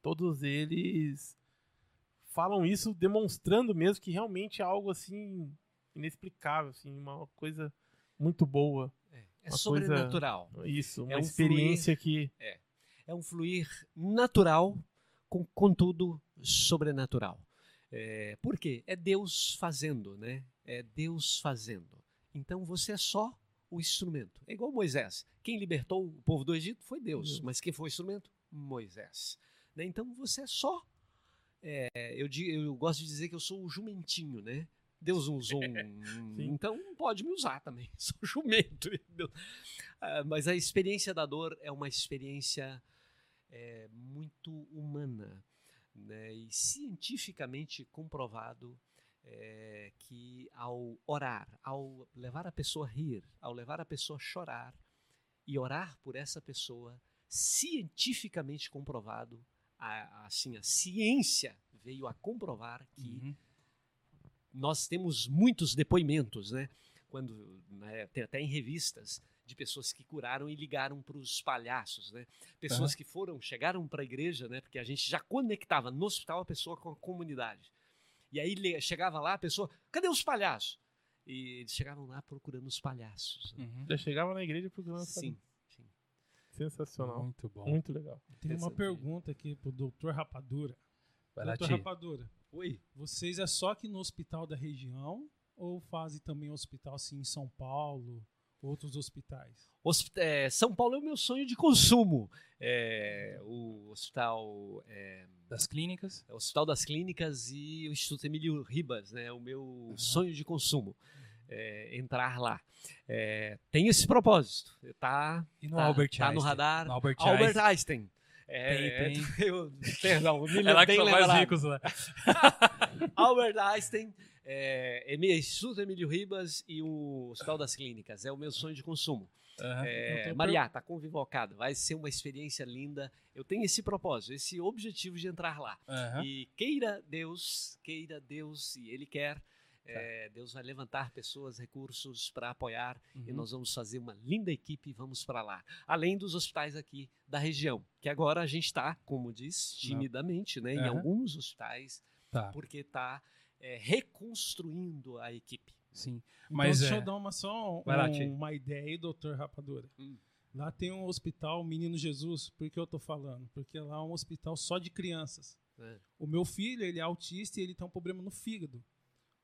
todos eles falam isso demonstrando mesmo que realmente é algo assim inexplicável, assim, uma coisa muito boa. É coisa- sobrenatural. Isso, uma É um experiência que É um fluir natural, com, contudo sobrenatural. É, por quê? É Deus fazendo, né? É Deus fazendo. Então você é só o instrumento. É igual Moisés. Quem libertou o povo do Egito foi Deus, Deus. mas quem foi o instrumento? Moisés. Né? Então você é só. é, eu, eu gosto de dizer que eu sou o jumentinho, né? Deus usou um. Então pode me usar também. Sou jumento. Ah, mas a experiência da dor é uma experiência é, muito humana né? e cientificamente comprovado é, que ao orar, ao levar a pessoa a rir, ao levar a pessoa a chorar e orar por essa pessoa, cientificamente comprovado, a, assim, a ciência veio a comprovar que Uhum. nós temos muitos depoimentos, né? Quando né, tem até em revistas de pessoas que curaram e ligaram para os palhaços, né? Pessoas Aham. que foram, chegaram para a igreja, né? Porque a gente já conectava no hospital a pessoa com a comunidade. E aí chegava lá a pessoa, cadê os palhaços? E eles chegavam lá procurando os palhaços. né? Uhum. Já chegava na igreja procurando Sim, sim. Sensacional. Muito bom. Muito legal. Tem uma pergunta aqui pro doutor Rapadura. Vai lá, doutor Ti. Rapadura, Oi. vocês é só aqui no hospital da região ou fazem também hospital assim em São Paulo, outros hospitais? Hosp- é, São Paulo é o meu sonho de consumo. É, o hospital é, Das clínicas. o Hospital das Clínicas e o Instituto Emílio Ribas, né? O meu sonho de consumo. é, entrar lá. É, tem esse propósito. Tá, E no tá, Albert tá no Einstein? radar. No Albert Albert Einstein. Einstein. É, Tem, eu- perdão, me É lá que são mais ricos lá. Albert Einstein, é, Instituto Emílio Ribas e o Hospital das Clínicas. É o meu sonho de consumo. Aham. É, Maria, tá convocado. Vai ser uma experiência linda. Eu tenho esse propósito, esse objetivo de entrar lá. Aham. E queira Deus, queira Deus, e Ele quer, é, Deus vai levantar pessoas, recursos para apoiar e Uhum. nós vamos fazer uma linda equipe e vamos para lá. Além dos hospitais aqui da região, que agora a gente está, como diz, timidamente, né, em Aham. alguns hospitais, Tá, porque está reconstruindo a equipe. sim. Então, Mas deixa é... eu dar uma, só um- Vai lá, uma ideia aí, doutor Rapadura. Hum. Lá tem um hospital Menino Jesus. Por que eu tô falando? Porque lá é um hospital só de crianças. né? O meu filho, ele é autista e ele tem um problema no fígado.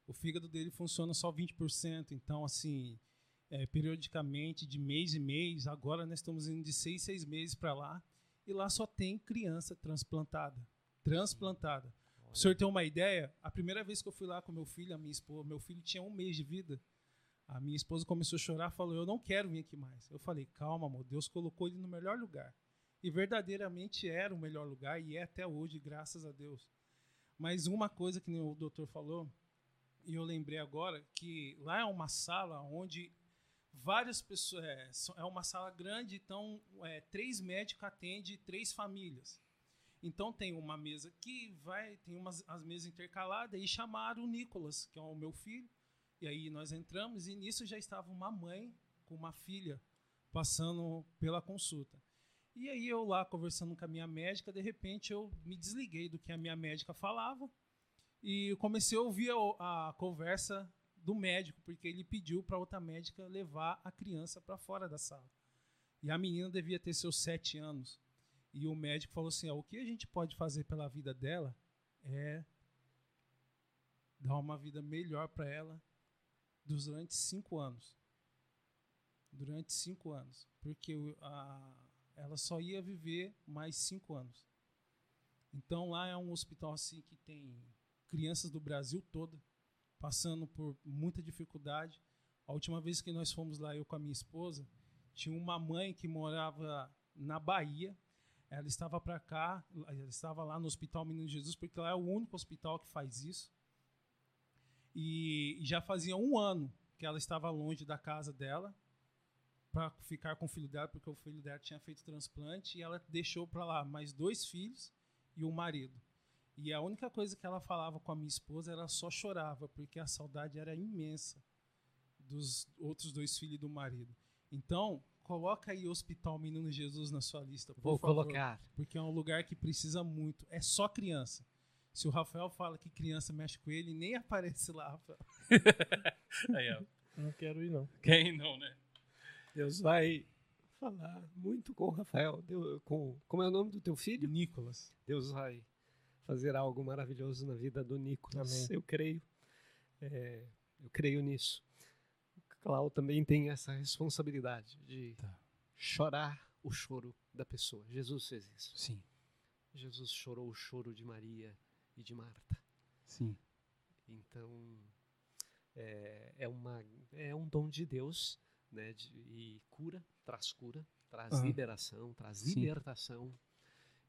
O fígado dele funciona só 20%. Então, assim, é, periodicamente, de mês em mês, agora nós estamos indo de seis, seis meses para lá. E lá só tem criança transplantada. Transplantada. O senhor tem uma ideia? A primeira vez que eu fui lá com meu filho, a minha esposa, meu filho tinha um mês de vida. A minha esposa começou a chorar, falou: Eu não quero vir aqui mais. Eu falei: Calma, amor, Deus colocou ele no melhor lugar. E verdadeiramente era o melhor lugar e é até hoje, graças a Deus. Mas uma coisa que o doutor falou, e eu lembrei agora, que lá é uma sala onde várias pessoas. É, é uma sala grande, então é, três médicos atendem três famílias. Então tem uma mesa que vai, tem umas as mesas intercaladas e chamaram o Nicolas, que é o meu filho. E aí nós entramos e nisso já estava uma mãe com uma filha passando pela consulta. E aí eu lá conversando com a minha médica, de repente eu me desliguei do que a minha médica falava e comecei a ouvir a, a conversa do médico, porque ele pediu para outra médica levar a criança para fora da sala. E a menina devia ter seus sete anos. E o médico falou assim: o que a gente pode fazer pela vida dela é dar uma vida melhor para ela durante cinco anos. Durante cinco anos. Porque a, ela só ia viver mais cinco anos. Então lá é um hospital assim que tem crianças do Brasil todo passando por muita dificuldade. A última vez que nós fomos lá, eu com a minha esposa, tinha uma mãe que morava na Bahia. Ela estava para cá, ela estava lá no Hospital Menino Jesus, porque lá é o único hospital que faz isso. E já fazia um ano que ela estava longe da casa dela para ficar com o filho dela, porque o filho dela tinha feito transplante e ela deixou para lá mais dois filhos e um marido. E a única coisa que ela falava com a minha esposa, ela só chorava, porque a saudade era imensa dos outros dois filhos do marido. Então, coloca aí o Hospital Menino Jesus na sua lista, por Vou favor, colocar. porque é um lugar que precisa muito. É só criança. Se o Rafael fala que criança mexe com ele, nem aparece lá, Rafael. Aí, ó. Não quero ir, não. Quem não, né? Deus vai falar muito com o Rafael. Deus- com, como é o nome do teu filho? Nicolas. Deus vai fazer algo maravilhoso na vida do Nicolas. Amém. Eu creio. É, eu creio nisso. Clau também tem essa responsabilidade de Tá. chorar o choro da pessoa. Jesus fez isso. Sim, Jesus chorou o choro de Maria e de Marta. sim. Então, é, é, uma, é um dom de Deus, né? de- e cura, traz cura, traz Aham. liberação, traz Sim. libertação.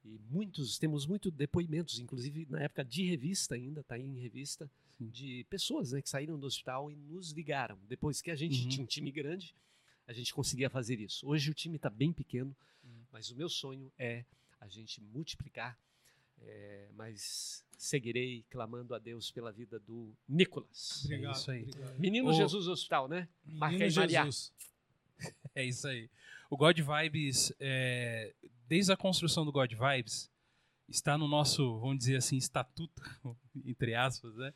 E muitos, temos muitos depoimentos, inclusive na época de revista ainda, está em revista, Sim. de pessoas né, que saíram do hospital e nos ligaram. Depois que a gente Uhum. tinha um time grande, a gente conseguia fazer isso. Hoje o time está bem pequeno, Uhum. mas o meu sonho é a gente multiplicar. é, mas seguirei clamando a Deus pela vida do Nicolas. Obrigado. isso aí. obrigado. Menino O- Jesus Hospital, né? Marca Menino aí, Maria. Jesus. É isso aí. O God Vibes, é, desde a construção do God Vibes, está no nosso, vamos dizer assim, estatuto, entre aspas, né?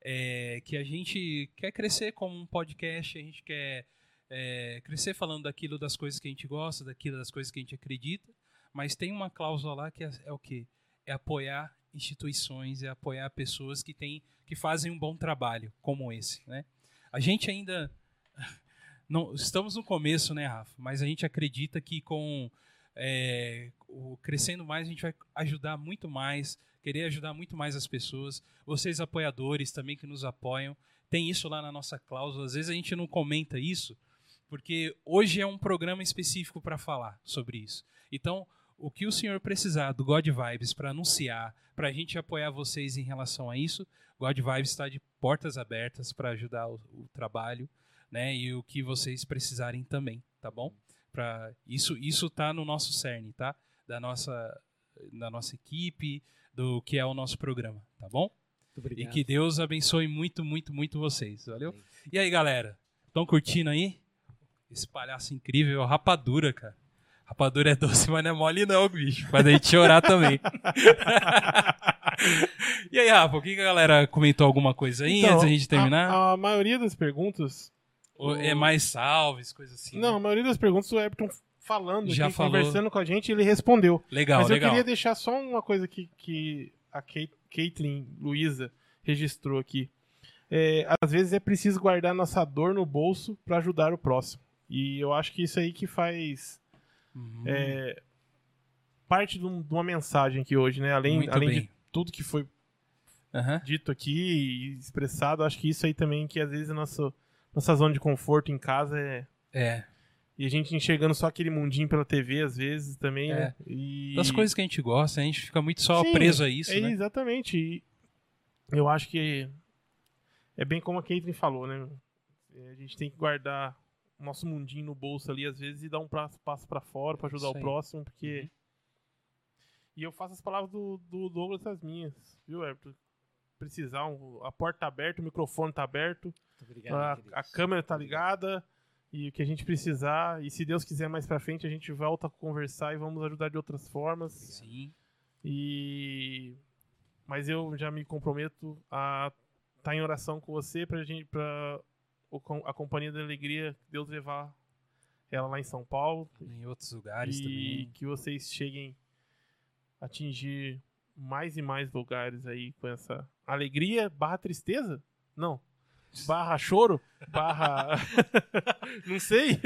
É, que a gente quer crescer como um podcast, a gente quer é, crescer falando daquilo das coisas que a gente gosta, daquilo das coisas que a gente acredita, mas tem uma cláusula lá que é, é o quê? É apoiar instituições, é apoiar pessoas que têm, que fazem um bom trabalho, como esse, né? A gente ainda não, estamos no começo, né, Rafa? Mas a gente acredita que com é, o crescendo mais a gente vai ajudar muito mais, querer ajudar muito mais as pessoas. Vocês apoiadores também que nos apoiam, tem isso lá na nossa cláusula. Às vezes a gente não comenta isso, porque hoje é um programa específico para falar sobre isso. Então, o que o senhor precisar do God Vibes para anunciar, para a gente apoiar vocês em relação a isso, God Vibes está de portas abertas para ajudar o, o trabalho né? E o que vocês precisarem também, tá bom? Para isso isso tá no nosso cerne, tá? Da nossa da nossa equipe, do que é o nosso programa, tá bom? Muito obrigado. E que Deus abençoe muito, muito, muito vocês, valeu? E aí, galera? Estão curtindo aí? Esse palhaço incrível, rapadura, cara. Rapadura é doce, mas não é mole não, bicho. Faz a gente chorar também. e aí, Rafa, o que que a galera comentou alguma coisa aí Então, antes da gente terminar? A, a maioria das perguntas. Ou é mais salves, coisa assim? Não, a né? maioria das perguntas o Everton falando, Já aqui, falou. conversando com a gente, ele respondeu. Legal, Mas legal. eu queria deixar só uma coisa que, que a Kate, Caitlin Luiza registrou aqui. É, às vezes é preciso guardar nossa dor no bolso para ajudar o próximo. E eu acho que isso aí que faz Uhum. é, parte de, um- de uma mensagem aqui hoje, né? Além, Muito além bem. de tudo que foi Aham. dito aqui e expressado, acho que isso aí também que às vezes a nossa, nossa zona de conforto em casa é É. e a gente enxergando só aquele mundinho pela TV às vezes também, É. né? E Das coisas que a gente gosta, a gente fica muito só Sim, preso a isso, é né? exatamente. E eu acho que é bem como a Caitlyn falou, né? É, A gente tem que guardar o nosso mundinho no bolso ali às vezes e dar um pra- passo pra fora pra ajudar o próximo, porque Uhum. e eu faço as palavras do, do Douglas as minhas, viu, Everton? Precisar, um- a porta tá aberta, o microfone tá aberto, obrigado, a, a câmera tá ligada e o que a gente precisar, e se Deus quiser mais pra frente, a gente volta a conversar e vamos ajudar de outras formas. Sim. E mas eu já me comprometo a estar em oração com você pra gente para a companhia da alegria Deus levar ela lá em São Paulo Em outros lugares e também. que vocês cheguem a atingir mais e mais lugares aí com essa alegria barra tristeza? Não. Barra choro? Barra. Não sei.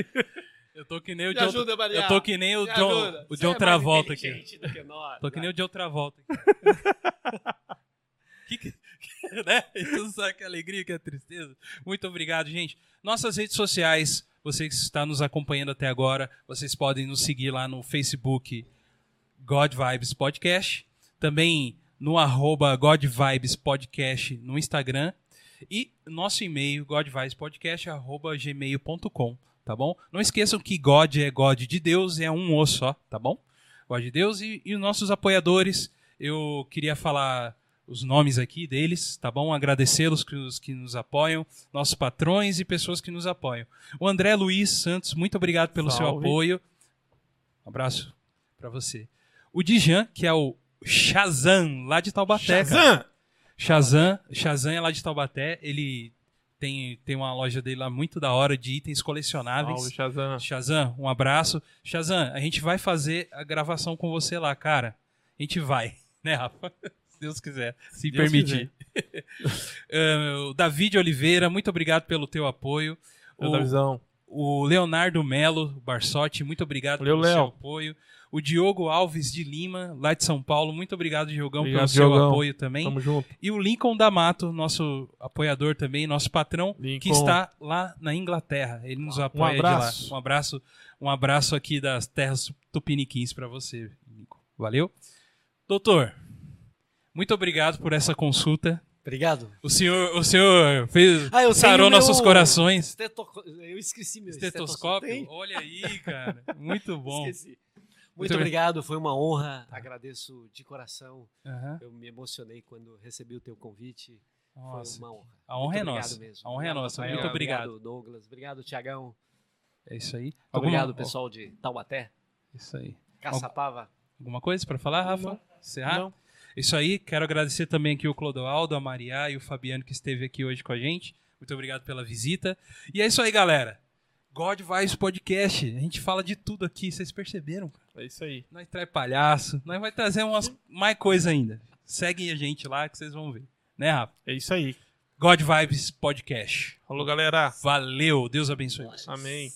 Eu tô que nem o Me John, ajuda, Maria. eu tô que nem o Me John, ajuda. o Você John é Travolta aqui. que nós, Tô que nem o John Travolta aqui. que, que, né? Sabe que é alegria, que é tristeza. Muito obrigado, gente. Nossas redes sociais, você que está nos acompanhando até agora, vocês podem nos seguir lá no Facebook God Vibes Podcast, também no arroba God Vibes Podcast no Instagram e nosso e-mail godvibespodcast@gmail.com, tá bom? Não esqueçam que God é God de Deus, é um o só, tá bom? God de Deus e, e os nossos apoiadores, eu queria falar os nomes aqui deles, tá bom? Agradecê-los que, os que nos apoiam, nossos patrões e pessoas que nos apoiam. O André Luiz Santos, muito obrigado pelo seu Salve. apoio. Um abraço pra você. O Dijan, que é o Shazam, lá de Taubaté. cara. Shazam! Shazam, Shazam é lá de Taubaté, ele tem, tem uma loja dele lá muito da hora de itens colecionáveis. Salve, Shazam. Shazam, um abraço. Shazam, a gente vai fazer a gravação com você lá, cara. A gente vai, né, Rafa? Deus quiser, se Deus permitir. Eh, o David Oliveira, muito obrigado pelo teu apoio. Meu O- o Leonardo Melo Barsotti, muito obrigado Valeu, pelo seu Léo. apoio. O Diogo Alves de Lima, lá de São Paulo, muito obrigado, Diogão, Obrigado, pelo seu Diogão. apoio também. Tamo junto. E o Lincoln D'Amato, nosso apoiador também, nosso patrão, que Lincoln. está lá na Inglaterra. Ele nos apoia abraço. de lá. Um abraço, um abraço aqui das terras tupiniquins para você, Lincoln. Valeu? Doutor, muito obrigado por essa consulta. Obrigado. O senhor, o senhor fez, Ah, eu sarou nossos corações. Esteto- Eu esqueci meu Estetoscópio? Tem? Olha aí, cara. Muito bom. Esqueci. Muito, Muito obrigado, foi uma honra. Agradeço de coração. Aham. Eu me emocionei quando recebi o teu convite. Nossa, Foi uma honra. a honra Muito é obrigado nossa. mesmo. A honra é nossa. Muito obrigado. Obrigado, Douglas. Obrigado, Tiagão. É isso aí. Muito Alguma- obrigado, pessoal de Taubaté, Isso aí. Caçapava. Alguma coisa para falar, Rafa? Não. Encerrar? Não. Isso aí, quero agradecer também aqui o Clodoaldo, a Maria e o Fabiano que esteve aqui hoje com a gente. Muito obrigado pela visita. E é isso aí, galera. God Vibes Podcast. A gente fala de tudo aqui, vocês perceberam? cara? É isso aí. Nós traz palhaço, nós vai trazer umas mais coisa ainda. Seguem a gente lá que vocês vão ver. Né, Rafa? É isso aí. God Vibes Podcast. Falou, galera. Valeu, Deus abençoe vocês. Amém.